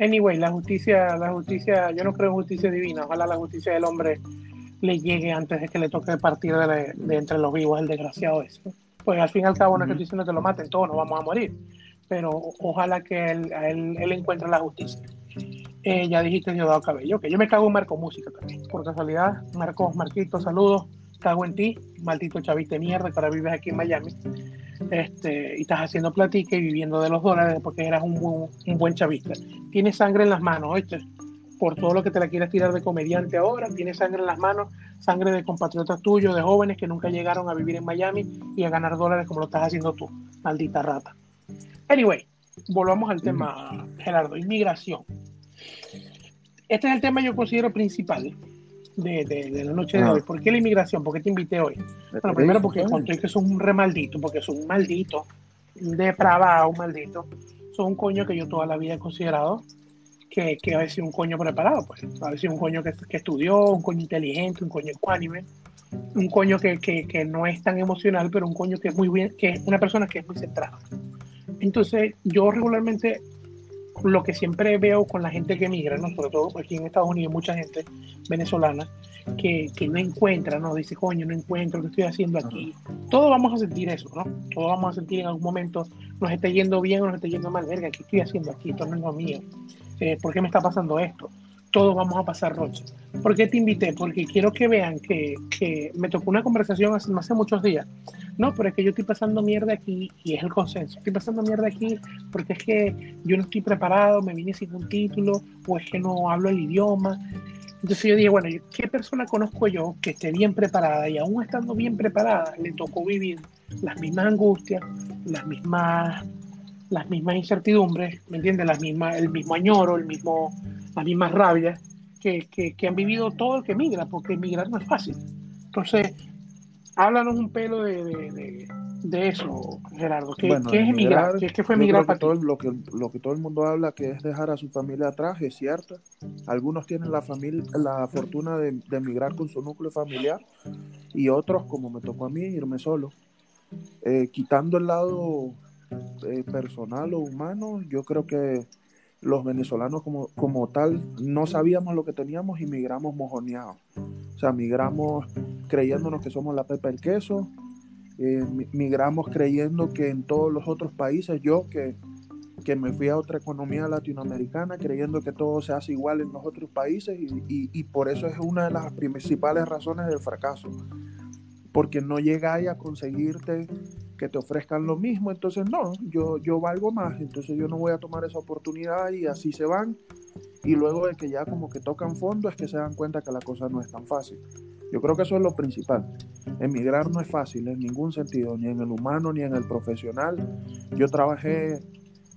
anyway, la justicia, la justicia, yo no creo en justicia divina. Ojalá la justicia del hombre le llegue antes de que le toque partir de, entre los vivos el desgraciado ese. Pues al fin y al cabo no es que estoy diciendo que lo maten, todos nos vamos a morir. Pero ojalá que él, él, encuentre la justicia. Eh, ya dijiste Diosdado Cabello, que yo me cago en Marco Música también. Por casualidad, Marcos, Marquito, saludos. Cago en ti, maldito chaviste mierda, que ahora vives aquí en Miami este, y estás haciendo platica y viviendo de los dólares porque eras un, un buen chavista. Tienes sangre en las manos, ¿oíste? Por todo lo que te la quieras tirar de comediante ahora, tienes sangre en las manos, sangre de compatriotas tuyos, de jóvenes que nunca llegaron a vivir en Miami y a ganar dólares como lo estás haciendo tú, maldita rata. Anyway, volvamos al tema, Gerardo, inmigración. Este es el tema yo considero principal de, la noche de ah. hoy. ¿Por qué la inmigración? ¿Por qué te invité hoy? Bueno, primero porque encontré que son un remaldito, porque son un maldito, depravado, un maldito. Son un coño que yo toda la vida he considerado que, que a sido un coño preparado, pues. A sido un coño que, que, estudió, un coño inteligente, un coño ecuánime, un coño que, que, que, no es tan emocional, pero un coño que es muy bien, que es una persona que es muy centrada. Entonces, yo regularmente lo que siempre veo con la gente que migra, ¿no? sobre todo aquí en Estados Unidos, mucha gente venezolana que, que no encuentra, ¿no? Dice, coño, no encuentro, ¿qué estoy haciendo aquí? Todos vamos a sentir eso, ¿no? Todos vamos a sentir en algún momento, nos está yendo bien o nos está yendo mal, verga, ¿qué estoy haciendo aquí? Esto no es lo mío. Eh, ¿Por qué me está pasando esto? Todos vamos a pasar roche. ¿Por qué te invité? Porque quiero que vean que, que me tocó una conversación hace, hace muchos días. No, pero es que yo estoy pasando mierda aquí y es el consenso. Estoy pasando mierda aquí porque es que yo no estoy preparado, me vine sin un título o es que no hablo el idioma. Entonces yo dije, bueno, ¿qué persona conozco yo que esté bien preparada y aún estando bien preparada le tocó vivir las mismas angustias, las mismas, las mismas incertidumbres, ¿me entiendes? Las mismas, el mismo añoro, el mismo, las mismas rabias que, que, que han vivido todo el que migra, porque emigrar no es fácil. Entonces, háblanos un pelo de, de, de, de eso, Gerardo. ¿Qué, Bueno, ¿qué es emigrar? ¿Qué, qué fue emigrar para ti? todo lo que lo que todo el mundo habla que es dejar a su familia atrás es cierto. Algunos tienen la familia la fortuna de, de emigrar con su núcleo familiar y otros, como me tocó a mí, irme solo. Eh, quitando el lado eh, personal o humano, yo creo que los venezolanos como, como tal no sabíamos lo que teníamos y migramos mojoneados. O sea, migramos creyéndonos que somos la pepa del queso, eh, mi- migramos creyendo que en todos los otros países, yo que, que me fui a otra economía latinoamericana, creyendo que todo se hace igual en los otros países y, y- y por eso es una de las principales razones del fracaso, porque no llegáis a conseguirte que te ofrezcan lo mismo, entonces no, yo, yo valgo más, entonces yo no voy a tomar esa oportunidad y así se van y luego de que ya como que tocan fondo es que se dan cuenta que la cosa no es tan fácil. Yo creo que eso es lo principal. Emigrar no es fácil en ningún sentido, ni en el humano ni en el profesional. Yo trabajé,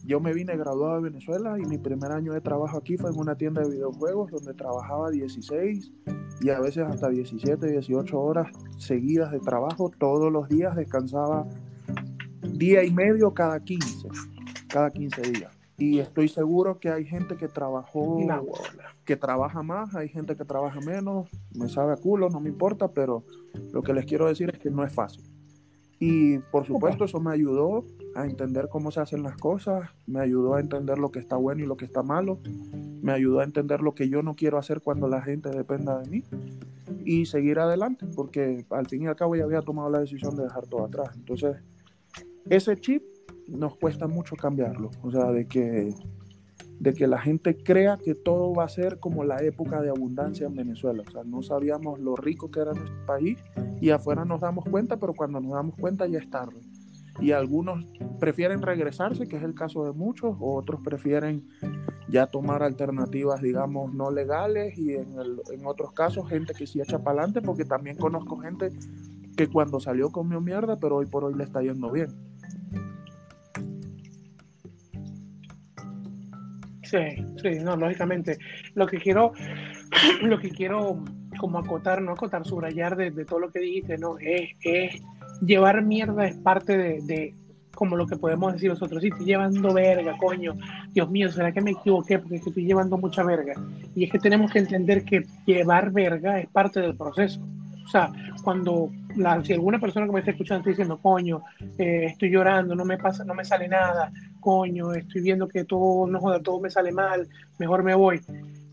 yo me vine graduado de Venezuela y mi primer año de trabajo aquí fue en una tienda de videojuegos donde trabajaba 16 y a veces hasta 17, 18 horas seguidas de trabajo todos los días, descansaba día y medio cada 15, cada 15 días. Y estoy seguro que hay gente que trabajó que trabaja más, hay gente que trabaja menos, me sabe a culo, no me importa, pero lo que les quiero decir es que no es fácil. Y por supuesto eso me ayudó a entender cómo se hacen las cosas, me ayudó a entender lo que está bueno y lo que está malo, me ayudó a entender lo que yo no quiero hacer cuando la gente dependa de mí y seguir adelante, porque al fin y al cabo ya había tomado la decisión de dejar todo atrás. Entonces, ese chip nos cuesta mucho cambiarlo, o sea, de que de que la gente crea que todo va a ser como la época de abundancia en Venezuela. O sea, no sabíamos lo rico que era nuestro país y afuera nos damos cuenta, pero cuando nos damos cuenta ya es tarde. Y algunos prefieren regresarse, que es el caso de muchos, otros prefieren ya tomar alternativas, digamos, no legales y en, el- en otros casos gente que sí echa para adelante, porque también conozco gente que cuando salió comió mierda, pero hoy por hoy le está yendo bien. Sí, sí, no, lógicamente. Lo que quiero, lo que quiero como acotar, no acotar, subrayar de, todo lo que dijiste, no, es, es llevar mierda es parte de, como lo que podemos decir nosotros, sí, estoy llevando verga, coño, Dios mío, ¿será que me equivoqué? Porque es que estoy llevando mucha verga. Y es que tenemos que entender que llevar verga es parte del proceso. O sea, cuando la, si alguna persona que me está escuchando está diciendo, coño, eh, estoy llorando, no me pasa, no me sale nada, coño, estoy viendo que todo, no joda, todo me sale mal, mejor me voy.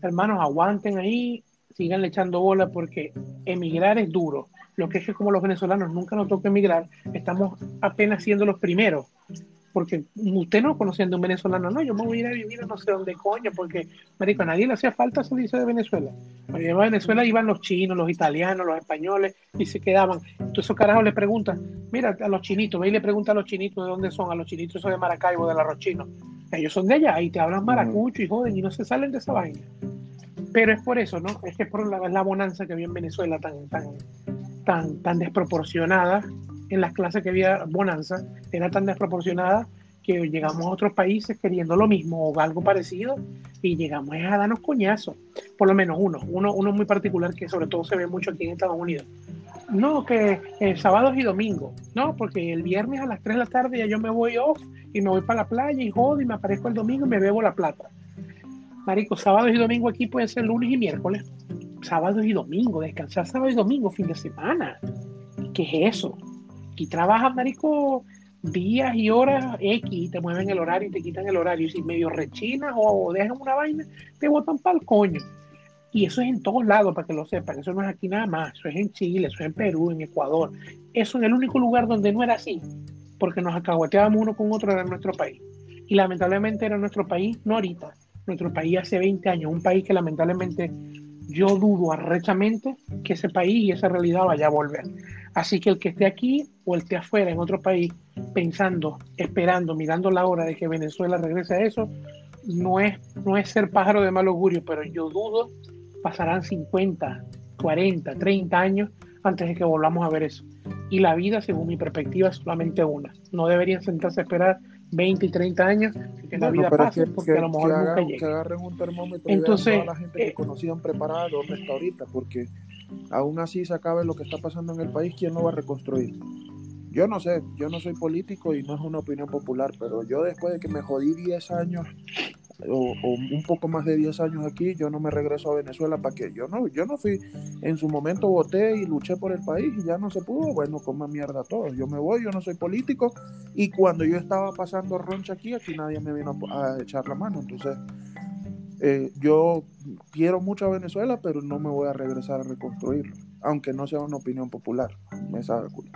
Hermanos, aguanten ahí, sigan echando bola porque emigrar es duro. Lo que es que como los venezolanos nunca nos toca emigrar, estamos apenas siendo los primeros. Porque usted no conociendo un venezolano, no, yo me voy a ir a vivir a no sé dónde coño, porque, marico, a nadie le hacía falta salirse de Venezuela. Cuando a Venezuela iban los chinos, los italianos, los españoles y se quedaban. Entonces esos carajos le preguntan, mira, a los chinitos, ve y le pregunta a los chinitos de dónde son, a los chinitos son de Maracaibo, del arroz chino. Ellos son de allá y te hablan maracucho y joden y no se salen de esa vaina. Pero es por eso, ¿no? Es que es por la, la bonanza que había en Venezuela tan, tan, tan, tan desproporcionada en las clases que había bonanza, era tan desproporcionada que llegamos a otros países queriendo lo mismo o algo parecido y llegamos a darnos coñazos, por lo menos uno, uno, uno muy particular que sobre todo se ve mucho aquí en Estados Unidos. No, que eh, sábados y domingos, no, porque el viernes a las 3 de la tarde ya yo me voy off y me voy para la playa y jodo y me aparezco el domingo y me bebo la plata. Marico, sábados y domingo aquí pueden ser lunes y miércoles. Sábados y domingo, descansar sábado y domingo, fin de semana. ¿Qué es eso? Aquí trabajas, marico, días y horas X te mueven el horario y te quitan el horario. Si medio rechinas o dejan una vaina, te botan para el coño. Y eso es en todos lados, para que lo sepan. Eso no es aquí nada más. Eso es en Chile, eso es en Perú, en Ecuador. Eso es el único lugar donde no era así, porque nos acahueteábamos uno con otro, era nuestro país. Y lamentablemente era nuestro país, no ahorita, nuestro país hace 20 años, un país que lamentablemente yo dudo arrechamente que ese país y esa realidad vaya a volver. Así que el que esté aquí o el que esté afuera en otro país pensando, esperando, mirando la hora de que Venezuela regrese a eso, no es, no es ser pájaro de mal augurio, pero yo dudo pasarán 50, 40, 30 años antes de que volvamos a ver eso. Y la vida, según mi perspectiva, es solamente una. No deberían sentarse a esperar 20 y 30 años que la vida pase, porque a lo mejor nunca llega. Que agarren un termómetro Entonces, y vean toda la gente que eh, conocían preparada dónde está ahorita, porque aún así se acabe lo que está pasando en el país, ¿quién lo va a reconstruir? Yo no sé, yo no soy político y no es una opinión popular, pero yo después de que me jodí 10 años o, un poco más de 10 años aquí, yo no me regreso a Venezuela para que yo no, yo no fui, en su momento voté y luché por el país y ya no se pudo, bueno, coma mierda todo, yo me voy, yo no soy político y cuando yo estaba pasando roncha aquí, aquí nadie me vino a, echar la mano, entonces eh, yo quiero mucho a Venezuela, pero no me voy a regresar a reconstruirlo, aunque no sea una opinión popular, me sabe culo.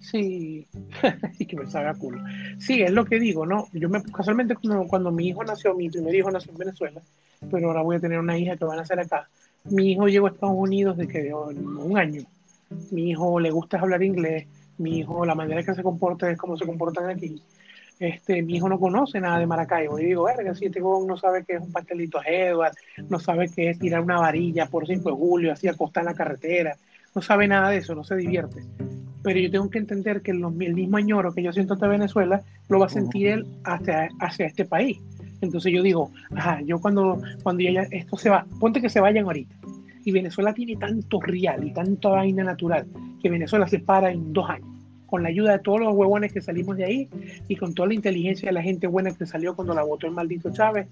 Sí, y que me salga culo. Sí, es lo que digo, ¿no? Yo me, casualmente cuando, mi hijo nació, mi primer hijo nació en Venezuela, pero ahora voy a tener una hija que van a nacer acá. Mi hijo llegó a Estados Unidos de que un año. Mi hijo le gusta hablar inglés, mi hijo, la manera que se comporta es como se comportan aquí. Este, mi hijo no conoce nada de Maracaibo. Y digo, verga, si este no sabe qué es un pastelito Edward, no sabe qué es tirar una varilla por 5 de julio, así acostar en la carretera, no sabe nada de eso, no se divierte pero yo tengo que entender que el, mismo añoro que yo siento hacia Venezuela lo va a sentir él hacia, hacia este país. Entonces yo digo, ajá, yo cuando, cuando ya esto se va, ponte que se vayan ahorita. Y Venezuela tiene tanto real y tanta vaina natural que Venezuela se para en dos años. Con la ayuda de todos los huevones que salimos de ahí y con toda la inteligencia de la gente buena que salió cuando la votó el maldito Chávez,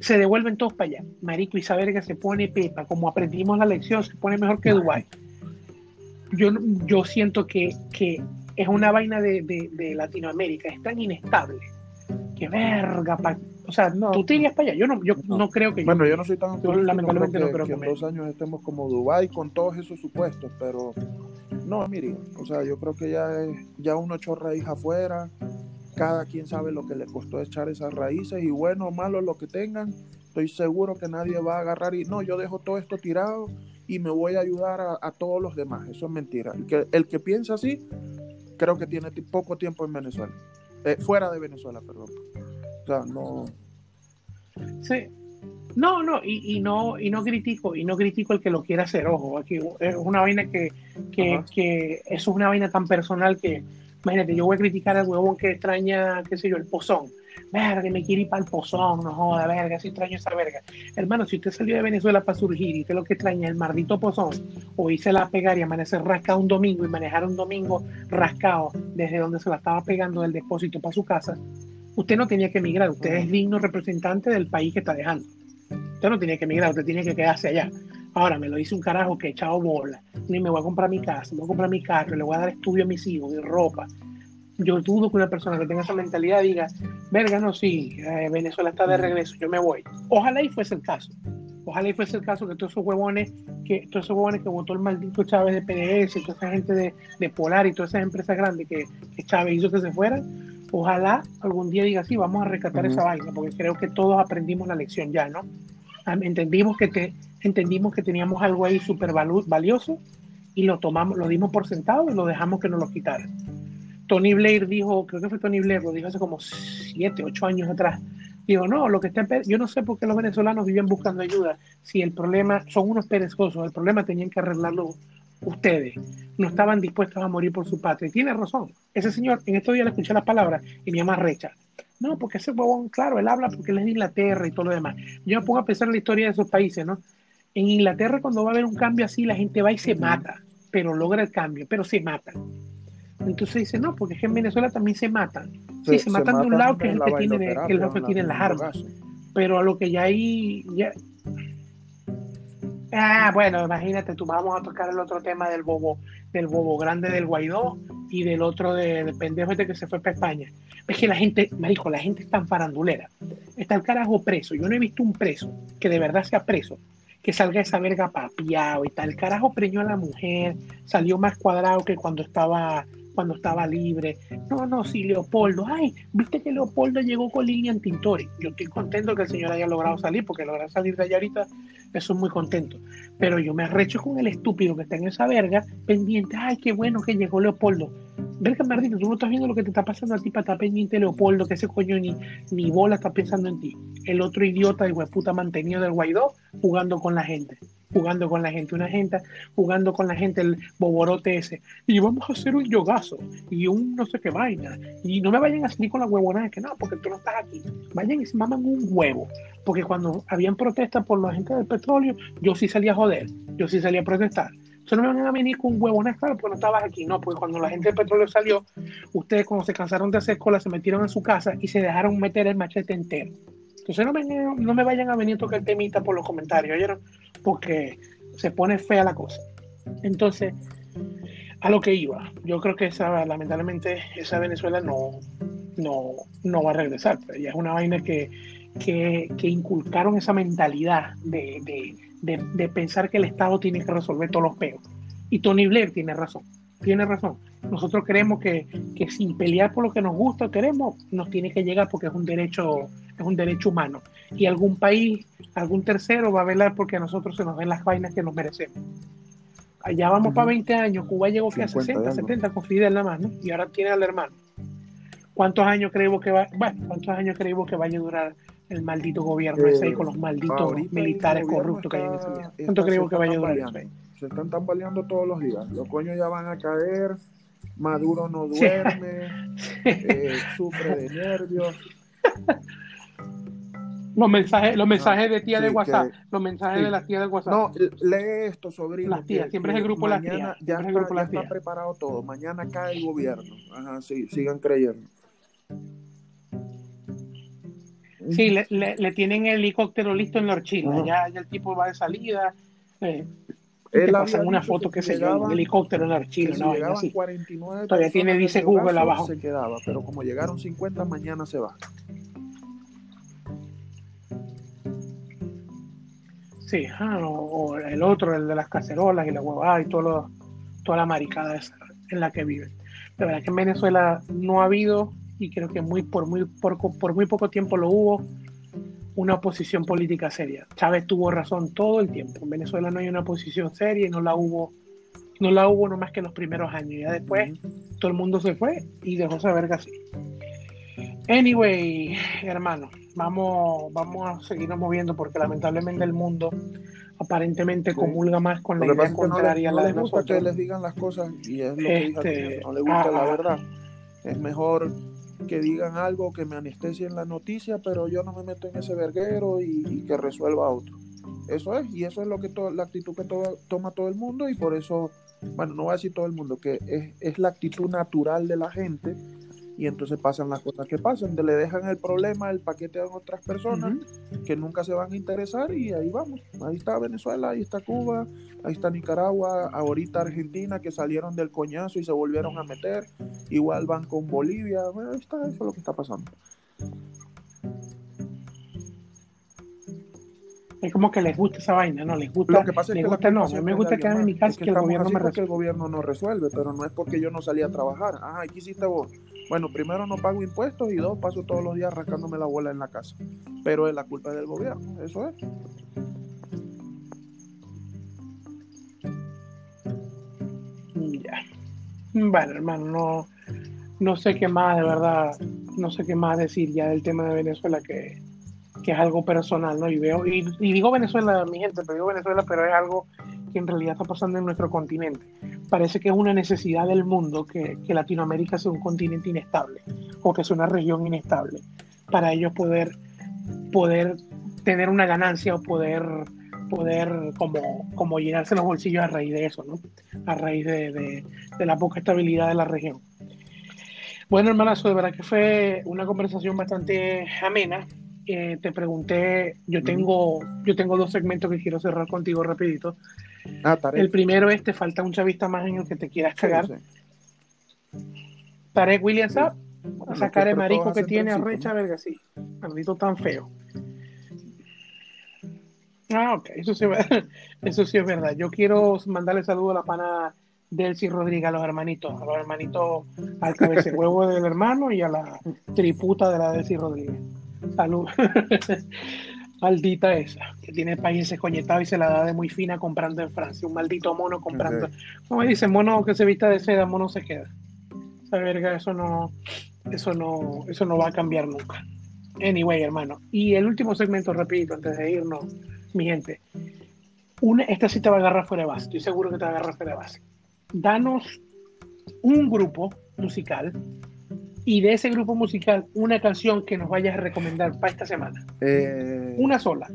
se devuelven todos para allá. Marico y saber que se pone pepa, como aprendimos la lección, se pone mejor que Dubái yo, yo siento que, que es una vaina de, de, Latinoamérica, es tan inestable que verga, o sea, no, tú te irías para allá. Yo no, yo no, creo que. Bueno, yo, no soy tan. Yo lamentablemente no creo que, en dos años estemos como Dubai con todos esos supuestos, pero no, mire, o sea, yo creo que ya, ya uno echó raíz afuera, cada quien sabe lo que le costó echar esas raíces y bueno o malo lo que tengan, estoy seguro que nadie va a agarrar y no, yo dejo todo esto tirado y me voy a ayudar a, todos los demás. Eso es mentira. El que, el que piensa así, creo que tiene poco tiempo en Venezuela. Eh, fuera de Venezuela, perdón. O sea, no. Sí. No, no, y, no, y no critico, y no critico el que lo quiera hacer, ojo, aquí es una vaina que, que, que es una vaina tan personal que, imagínate, yo voy a criticar al huevón que extraña, qué sé yo, el pozón verga, me quiere ir para el pozón, no joda, verga, si extraño esa verga. Hermano, si usted salió de Venezuela para surgir y usted lo que extraña el maldito pozón, o hice la pegar y amanecer rascado un domingo y manejar un domingo rascado desde donde se la estaba pegando del depósito para su casa, usted no tenía que emigrar, usted es digno representante del país que está dejando. Usted no tenía que emigrar, usted tiene que quedarse allá. Ahora me lo dice un carajo que he echado bola, ni me voy a comprar mi casa, me voy a comprar mi carro, le voy a dar estudio a mis hijos y ropa, yo dudo que una persona que tenga esa mentalidad diga, verga, no, sí, eh, Venezuela está de regreso, yo me voy. Ojalá y fuese el caso. Ojalá y fuese el caso que todos esos huevones, que todos esos huevones que votó el maldito Chávez de PDS, y toda esa gente de, de Polar y todas esas empresas grandes que, Chávez hizo que se fueran, ojalá algún día diga, sí, vamos a rescatar esa vaina, porque creo que todos aprendimos la lección ya, ¿no? Entendimos que, te, entendimos que teníamos algo ahí súper valioso y lo tomamos, lo dimos por sentado y lo dejamos que nos lo quitaran. Tony Blair dijo, creo que fue Tony Blair, lo dijo hace como siete, ocho años atrás. Digo, no, lo que está, yo no sé por qué los venezolanos viven buscando ayuda. Si el problema son unos perezosos, el problema tenían que arreglarlo ustedes. No estaban dispuestos a morir por su patria. Y tiene razón. Ese señor, en estos días le escuché las palabras y me llama recha. No, porque ese huevón, claro, él habla porque él es de Inglaterra y todo lo demás. Yo me pongo a pensar en la historia de esos países, ¿no? En Inglaterra, cuando va a haber un cambio así, la gente va y se mata, pero logra el cambio, pero se mata. Entonces dice, no, porque es que en Venezuela también se matan. Sí, se, matan, de un lado que es el que tiene, que es el que tiene las armas. Pero a lo que ya hay... Ya... Ah, bueno, imagínate, tú vamos a tocar el otro tema del bobo, del bobo grande del Guaidó y del otro de, pendejo este que se fue para España. Es que la gente, me dijo, la gente es tan farandulera. Está el carajo preso. Yo no he visto un preso que de verdad sea preso, que salga esa verga papiado y tal. El carajo preñó a la mujer, salió más cuadrado que cuando estaba cuando estaba libre. No, no, sí, Leopoldo. Ay, viste que Leopoldo llegó con Lilian Tintori. Yo estoy contento que el señor haya logrado salir, porque lograr salir de allá ahorita, eso es muy contento. Pero yo me arrecho con el estúpido que está en esa verga, pendiente. Ay, qué bueno que llegó Leopoldo. Verga, Martín, tú no estás viendo lo que te está pasando a ti para estar pendiente Leopoldo, que ese coño ni, ni bola está pensando en ti. El otro idiota, de puta mantenido del Guaidó, jugando con la gente jugando con la gente, una gente jugando con la gente, el boborote ese, y vamos a hacer un yogazo y un no sé qué vaina, y no me vayan a salir con la huevonada que no, porque tú no estás aquí, vayan y se maman un huevo, porque cuando habían protestas por la gente del petróleo, yo sí salía a joder, yo sí salía a protestar. Entonces no me van a venir con un huevo, no porque no estabas aquí, no, porque cuando la gente del petróleo salió, ustedes cuando se cansaron de hacer cola se metieron en su casa y se dejaron meter el machete entero. Entonces no me, no me vayan a venir a tocar temita por los comentarios, ¿oyeron? Porque se pone fea la cosa. Entonces, a lo que iba, yo creo que esa, lamentablemente, esa Venezuela no, no, no va a regresar. Pero ya es una vaina que, que, inculcaron esa mentalidad de, de, de, pensar que el Estado tiene que resolver todos los peos. Y Tony Blair tiene razón, tiene razón. Nosotros creemos que, que sin pelear por lo que nos gusta, queremos, nos tiene que llegar porque es un derecho es un derecho humano. Y algún país, algún tercero va a velar porque a nosotros se nos den las vainas que nos merecemos. Allá vamos para 20 años, Cuba llegó que a 60, 70 con Fidel nada más, ¿no? Y ahora tiene al hermano. ¿Cuántos años creemos que va, bueno, cuántos años creemos que vaya a durar el maldito gobierno ese ahí con los malditos militares corruptos que hay en ese país? ¿Cuánto creemos que vaya a durar Se están tambaleando todos los días. Los coños ya van a caer. Maduro no duerme, eh, sufre de nervios. Los mensajes, los mensajes de tía de WhatsApp, los mensajes de las tías de WhatsApp. No, lee esto, sobrino. Las tías, siempre es el grupo las tías. Ya, está, preparado todo. Mañana cae el gobierno. Ajá, sí, sigan creyendo. Sí, le, le, tienen el helicóptero listo en la horchila. Ya, ya, el tipo va de salida. Eh, te pasan una foto, que se yo, un helicóptero en la horchila. No, así. 49 Todavía tiene, dice Google abajo. Se quedaba, pero como llegaron 50, mañana se va. Sí, o, el otro, el de las cacerolas y la huevada y todo toda la maricada esa en la que viven. La verdad que en Venezuela no ha habido, y creo que muy, por, muy, por, por muy poco tiempo lo hubo, una oposición política seria. Chávez tuvo razón todo el tiempo. En Venezuela no hay una oposición seria y no la hubo, no la hubo nomás que en los primeros años. Ya después todo el mundo se fue y dejó saber que así. Anyway, hermano, vamos, vamos a seguirnos moviendo porque lamentablemente el mundo aparentemente comulga más con la idea contraria a la de les gusta que les digan las cosas y es lo que este, no le gusta la verdad. Es mejor que digan algo que me anestesien la noticia, pero yo no me meto en ese verguero y, que resuelva otro. Eso es, y eso es lo que la actitud que toma todo el mundo y por eso, bueno, no voy a decir todo el mundo, que es, es la actitud natural de la gente y entonces pasan las cosas que pasan, le dejan el problema, el paquete a otras personas que nunca se van a interesar y ahí vamos, ahí está Venezuela, ahí está Cuba, ahí está Nicaragua, ahorita Argentina que salieron del coñazo y se volvieron a meter, igual van con Bolivia, bueno, ahí está, eso es lo que está pasando. Es como que les gusta esa vaina, ¿no? Les gusta, lo que pasa es que gusta, no, a mí me gusta quedarme en mi casa y que, el gobierno me resuelve. el gobierno no resuelve, pero no es porque yo no salí a trabajar. Ah, aquí hiciste vos. Bueno, primero no pago impuestos y dos, paso todos los días rascándome la bola en la casa. Pero es la culpa del gobierno, eso es. Ya. Bueno, hermano, no, no sé qué más, de verdad, no sé qué más decir ya del tema de Venezuela que, que es algo personal, ¿no? Y veo, y, digo Venezuela, mi gente, pero digo Venezuela, pero es algo que en realidad está pasando en nuestro continente. Parece que es una necesidad del mundo que, que Latinoamérica sea un continente inestable o que sea una región inestable para ellos poder, poder tener una ganancia o poder, poder como, como llenarse los bolsillos a raíz de eso, ¿no? A raíz de, de la poca estabilidad de la región. Bueno, hermanazo, de verdad que fue una conversación bastante amena. Eh, te pregunté, yo tengo, yo tengo dos segmentos que quiero cerrar contigo rapidito. Ah, Tarek. El primero es, te falta un chavista más en el que te quieras cagar. sí. Tarek Williams Sí. Saab, Bueno, a sacar el marico que tiene arrecha, ¿no? verga, sí. Maldito tan feo. Ah, ok, eso sí, eso sí es verdad. Yo quiero mandarle saludo a la pana Delcy Rodríguez, a los hermanitos, a los hermanitos, al cabeza huevo del hermano y a la triputa de la Delcy Rodríguez. Salud. Maldita esa, que tiene el país coñetado y se la da de muy fina comprando en Francia. Un maldito mono comprando. Ok. Como dice, mono que se vista de seda, mono se queda. Esa verga, eso no, eso no, eso no va a cambiar nunca. Anyway, hermano. Y el último segmento, rapidito, antes de irnos, mi gente. Una, esta sí te va a agarrar fuera de base. Estoy seguro que te va a agarrar fuera de base. Danos un grupo musical y de ese grupo musical una canción que nos vayas a recomendar para esta semana. Eh, Una sola.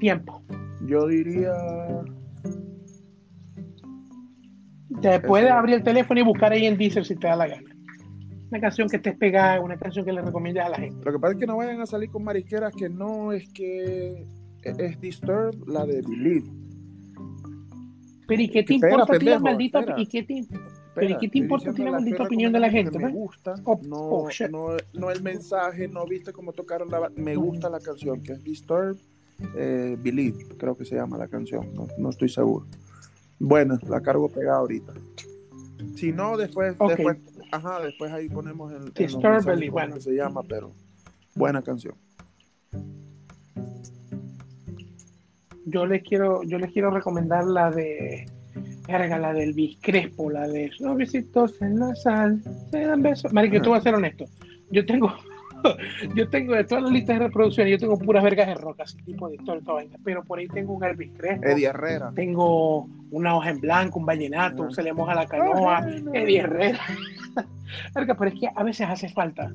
Tiempo. Yo diría. Te puedes Eso. abrir el teléfono y buscar ahí en Deezer si te da la gana. Una canción que estés pegada, una canción que le recomiendes a la gente. Lo que pasa es que no vayan a salir con marisqueras que no es que es Disturbed la de Believe. Pero ¿y qué te Espera, importa a ti la maldita espera. ¿Y qué te, pero Espera, ¿y qué te importa diciendo la opinión de la gente? que pues? Me gusta, Oh, no, oh, no, no el mensaje, no viste cómo tocaron la. Me gusta la canción, que es Disturbed eh, Believe, creo que se llama la canción, no, no estoy seguro. Bueno, la cargo pegada ahorita. Si no, después, después, ajá, después ahí ponemos el, mensajes Believe, bueno. se llama, pero buena canción. Yo les quiero, yo les quiero recomendar la de verga, la del Bis Crespo, la de Suavecitos en la sal, se dan besos. Marico, tú vas a ser honesto. Yo tengo, yo tengo de todas las listas de reproducción, yo tengo puras vergas de rock, así tipo de toda esta vaina. Pero por ahí tengo un Elvis Crespo, Eddie Herrera. tengo una hoja en blanco, un vallenato, Ajá. se le moja la canoa, Eddie Herrera. Verga, pero es que a veces hace falta.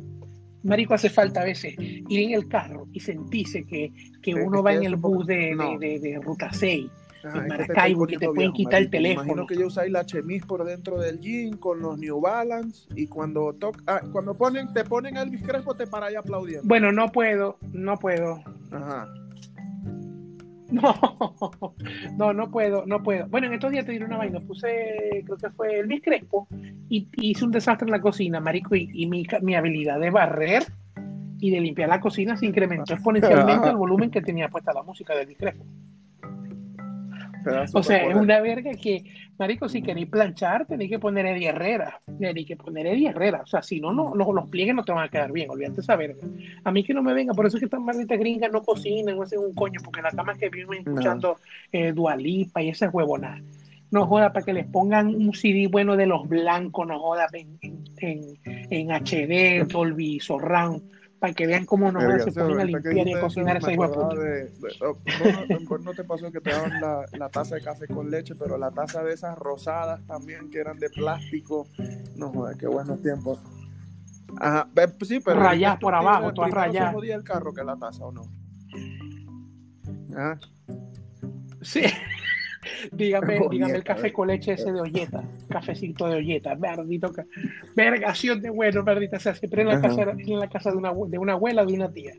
Marico, hace falta a veces ir en el carro y sentirse que, que uno va en el bus de, no. de, de- de Ruta 6. Ajá, en que te pueden quitar el teléfono. Imagino que ya usáis la chemise por dentro del jean con los New Balance y cuando toc- ah, cuando ponen, te ponen Elvis Crespo te paráis aplaudiendo. Bueno, no puedo, no puedo. Ajá. No, no, no puedo, no puedo. Bueno, en estos días te diré una vaina. Puse, creo que fue Elvis Crespo y, y hice un desastre en la cocina, marico, y, y mi, mi habilidad de barrer y de limpiar la cocina se incrementó exponencialmente al volumen que tenía puesta la música de Elvis Crespo. O sea, es una verga que, marico, si queréis planchar, tenéis que poner Eddie Herrera. Tenéis que poner Eddie Herrera. O sea, si no, no los, los pliegues no te van a quedar bien. Olvídate esa verga. A mí que no me venga. Por eso es que estas malditas gringas no cocinan, no hacen un coño. Porque la cama que viven escuchando eh, Dualipa y esas huevonas. No joda, para que les pongan un CD bueno de los blancos, no joda, en, en, en, en HD, Dolby Surround, para que vean cómo no se ponen a limpiar y a cocinar esa me hijo de oh, no, te pasó que te daban la, la taza de café con leche, pero la taza de esas rosadas también que eran de plástico. No joder, qué buenos tiempos. Ajá, sí, pero Rayás estos por abajo, se rayadas. jodía el carro que la taza o no. Ajá. Sí. dígame, Olleta, dígame el café eh. con leche ese de olleta, cafecito de olleta, verdito, vergación de bueno, verdita, o sea, siempre en la Ajá. casa, en la casa de una, abue- de una abuela, de una tía.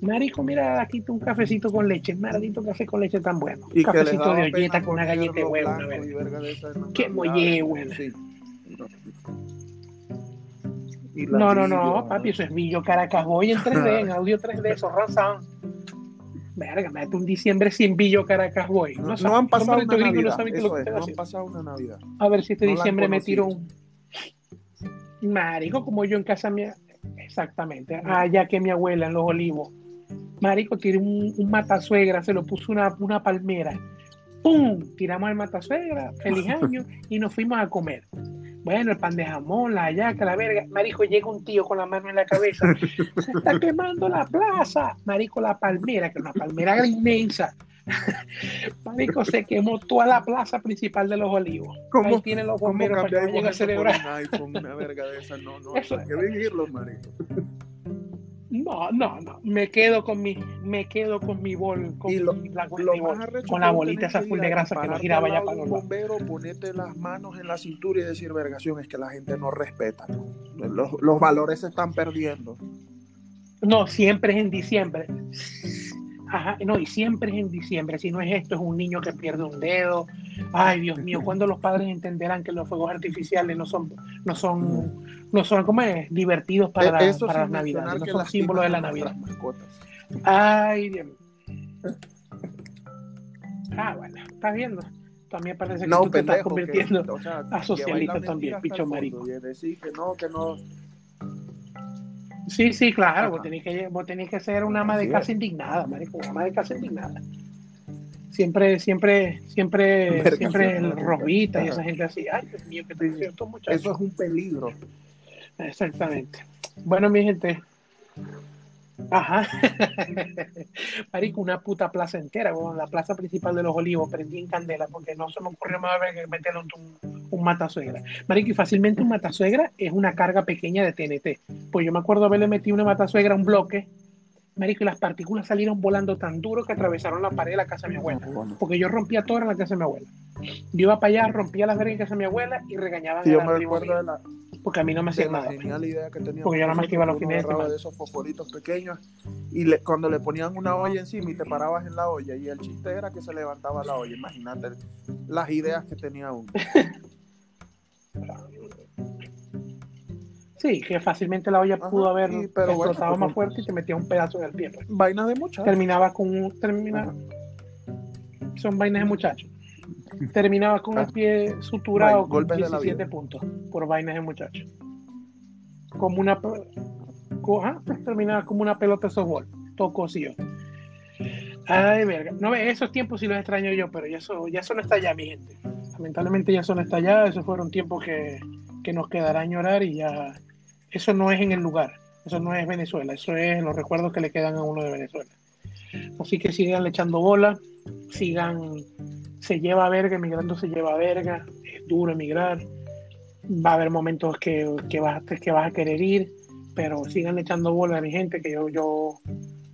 Marico, mira, aquí tú un cafecito con leche, maldito café con leche tan bueno. Les cafecito de olleta con una galleta de huevo, una verga. Qué molle, buena. sí. No, no, no, papi, eso es Billo Caracas Boy en 3D, en audio 3D, eso ranzan. Verga, mete un diciembre sin Billo Caracas Boy. No, saben- no han pasado una no Navidad, no han pasado una Navidad. A ver si este No diciembre me tiro un. Marico, como yo en casa mía. Exactamente. Allá que mi abuela en los olivos. Marico, tiré un, un matasuegra, se lo puso una, una palmera. ¡Pum! Tiramos el matasuegra, feliz año, y nos fuimos a comer. Bueno, el pan de jamón, la hallaca, la verga. Marico, llega un tío con la mano en la cabeza. Se está quemando la plaza. Marico, la palmera, que es una palmera inmensa. Marico, se quemó toda la plaza principal de los olivos. ¿Cómo- Ahí tienen los ¿Cómo bomberos para que a celebrar. iPhone, una verga de esa? No, no, Eso- hay que vivirlo, marico. No, no, no. Me quedo con mi, me quedo con mi bol, con lo- la, mi bol, con la bolita esa full de grasa que no giraba ya para un bombero, ponerte las manos en la cintura y decir, vergación, es que la gente no respeta. Los, los valores se están perdiendo. No, siempre es en diciembre. Ajá, no, y siempre es en diciembre. Si no es esto, es un niño que pierde un dedo. Ay, Dios mío, ¿cuándo los padres entenderán que los fuegos artificiales no son, no son, no son, ¿cómo es? Divertidos para, Eso para las navidades, no son símbolos de la Navidad. Ay, Dios mío. Ah, bueno, estás viendo. También parece que No, tú te estás convirtiendo. que, o sea, a socialista también, picho marico. Y decir que no, que no. Sí, sí, claro, vos tenés, que, vos tenés que ser una ama de casa indignada, marico, una ama de casa indignada. Siempre, siempre, siempre, siempre el ajá. rosita y esa gente así, ay, Dios mío, que te Sí. estos muchachos. Eso es un peligro. Exactamente. Bueno, mi gente. Ajá. Marico, una puta plaza entera, weón. La plaza principal de los olivos prendí en candela porque no se me ocurrió más ver que meterle un, un matasuegra. Marico, y fácilmente un matasuegra es una carga pequeña de TNT. Pues yo me acuerdo haberle metido una matasuegra a un bloque. Marico, y las partículas salieron volando tan duro que atravesaron la pared de la casa de mi abuela. Porque yo rompía todo en la casa de mi abuela. Yo iba para allá, rompía las vergas en casa de mi abuela y regañaban Sí, a yo la me recuerdo mío, de la, porque a mí no me hacían la nada. pues. genial idea que teníamos. Porque yo nada más que iba los Uno fines de de esos fosforitos pequeños y le- cuando le ponían una olla encima y te parabas en la olla y el chiste era que se levantaba la olla. Imagínate las ideas que tenía uno. Sí, que fácilmente la olla Ajá, pudo haber y- pero explotado pues, más fuerte y te metía un pedazo en el pie. pues. Vaina de muchachos. Terminaba con un. Termina, son vainas de muchachos. Terminaba con el Ah. pie suturado con golpes de la 17 vida. puntos por vainas de muchachos. Como una. ajá, terminaba como una pelota de softball, todo cosido. Ay, verga. No esos tiempos sí los extraño yo, pero ya eso, ya eso no está allá, mi gente. Lamentablemente ya está allá, esos fueron tiempos que, que nos quedará añorar y ya. Eso no es en el lugar, eso no es Venezuela, eso es los recuerdos que le quedan a uno de Venezuela. Así que sigan echando bola, sigan, se lleva verga, emigrando se lleva verga, es duro emigrar, va a haber momentos que, que, vas, que vas a querer ir, pero sigan echando bola a mi gente, que yo, yo,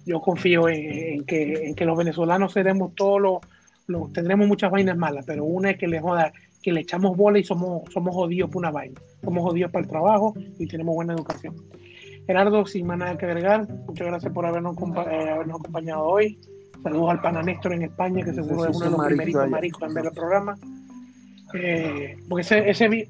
yo confío en, en que, en que los venezolanos seremos todos los, los- tendremos muchas vainas malas, pero una es que le joda, que le echamos bola y somos, somos jodidos por una vaina, somos jodidos para el trabajo y tenemos buena educación. Gerardo, sin más nada que agregar, muchas gracias por habernos, eh, habernos acompañado hoy. Saludos al pana Néstor en España, que seguro es uno de los primeritos maricos en ver el programa. Eh, porque ese, ese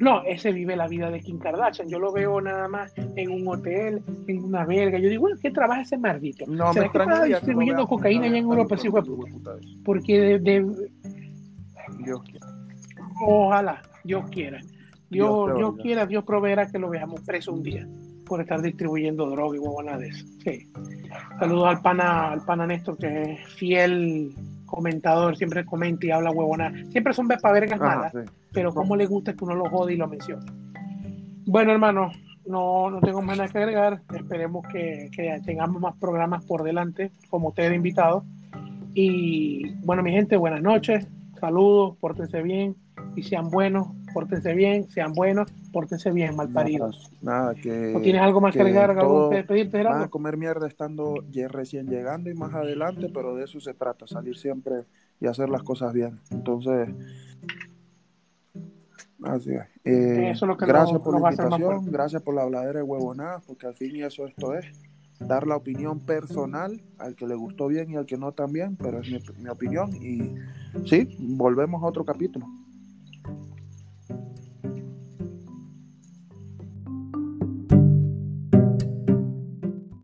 no, ese vive la vida de Kim Kardashian. Yo lo veo nada más en un hotel, en una verga. Yo digo, bueno, ¿qué trabaja ese maldito? No me ¿Será que está extrañaría que lo distribuyendo cocaína allá en Europa, vez. Porque de, de- Dios ojalá, Dios quiera. Dios Dios, quiera, Dios proveerá que lo veamos preso un día por estar distribuyendo droga y huevonadas. Sí. Saludos al pana, al pana Néstor, que es fiel comentador, siempre comenta y habla huevona. Siempre son para vergas malas, sí. pero como le gusta que uno lo jode y lo mencione. Bueno, hermano, no, no tengo más nada que agregar. Esperemos que, que tengamos más programas por delante, como ustedes invitados. Y bueno, mi gente, buenas noches, saludos, pórtense bien y sean buenos, pórtense bien, sean buenos, pórtense bien, malparidos. Nada, que. ¿No tienes algo más que, agregar, algo que despedirte, Van a Gerardo? comer mierda estando ya recién llegando y más adelante, pero de eso se trata, salir siempre y hacer las cosas bien. Entonces, así es. Eh, Eso es lo que gracias nos- por nos la invitación, gracias por la habladera de huevonadas, porque al fin y eso esto es dar la opinión personal al que le gustó bien y al que no también, pero es mi, mi opinión y sí, volvemos a otro capítulo.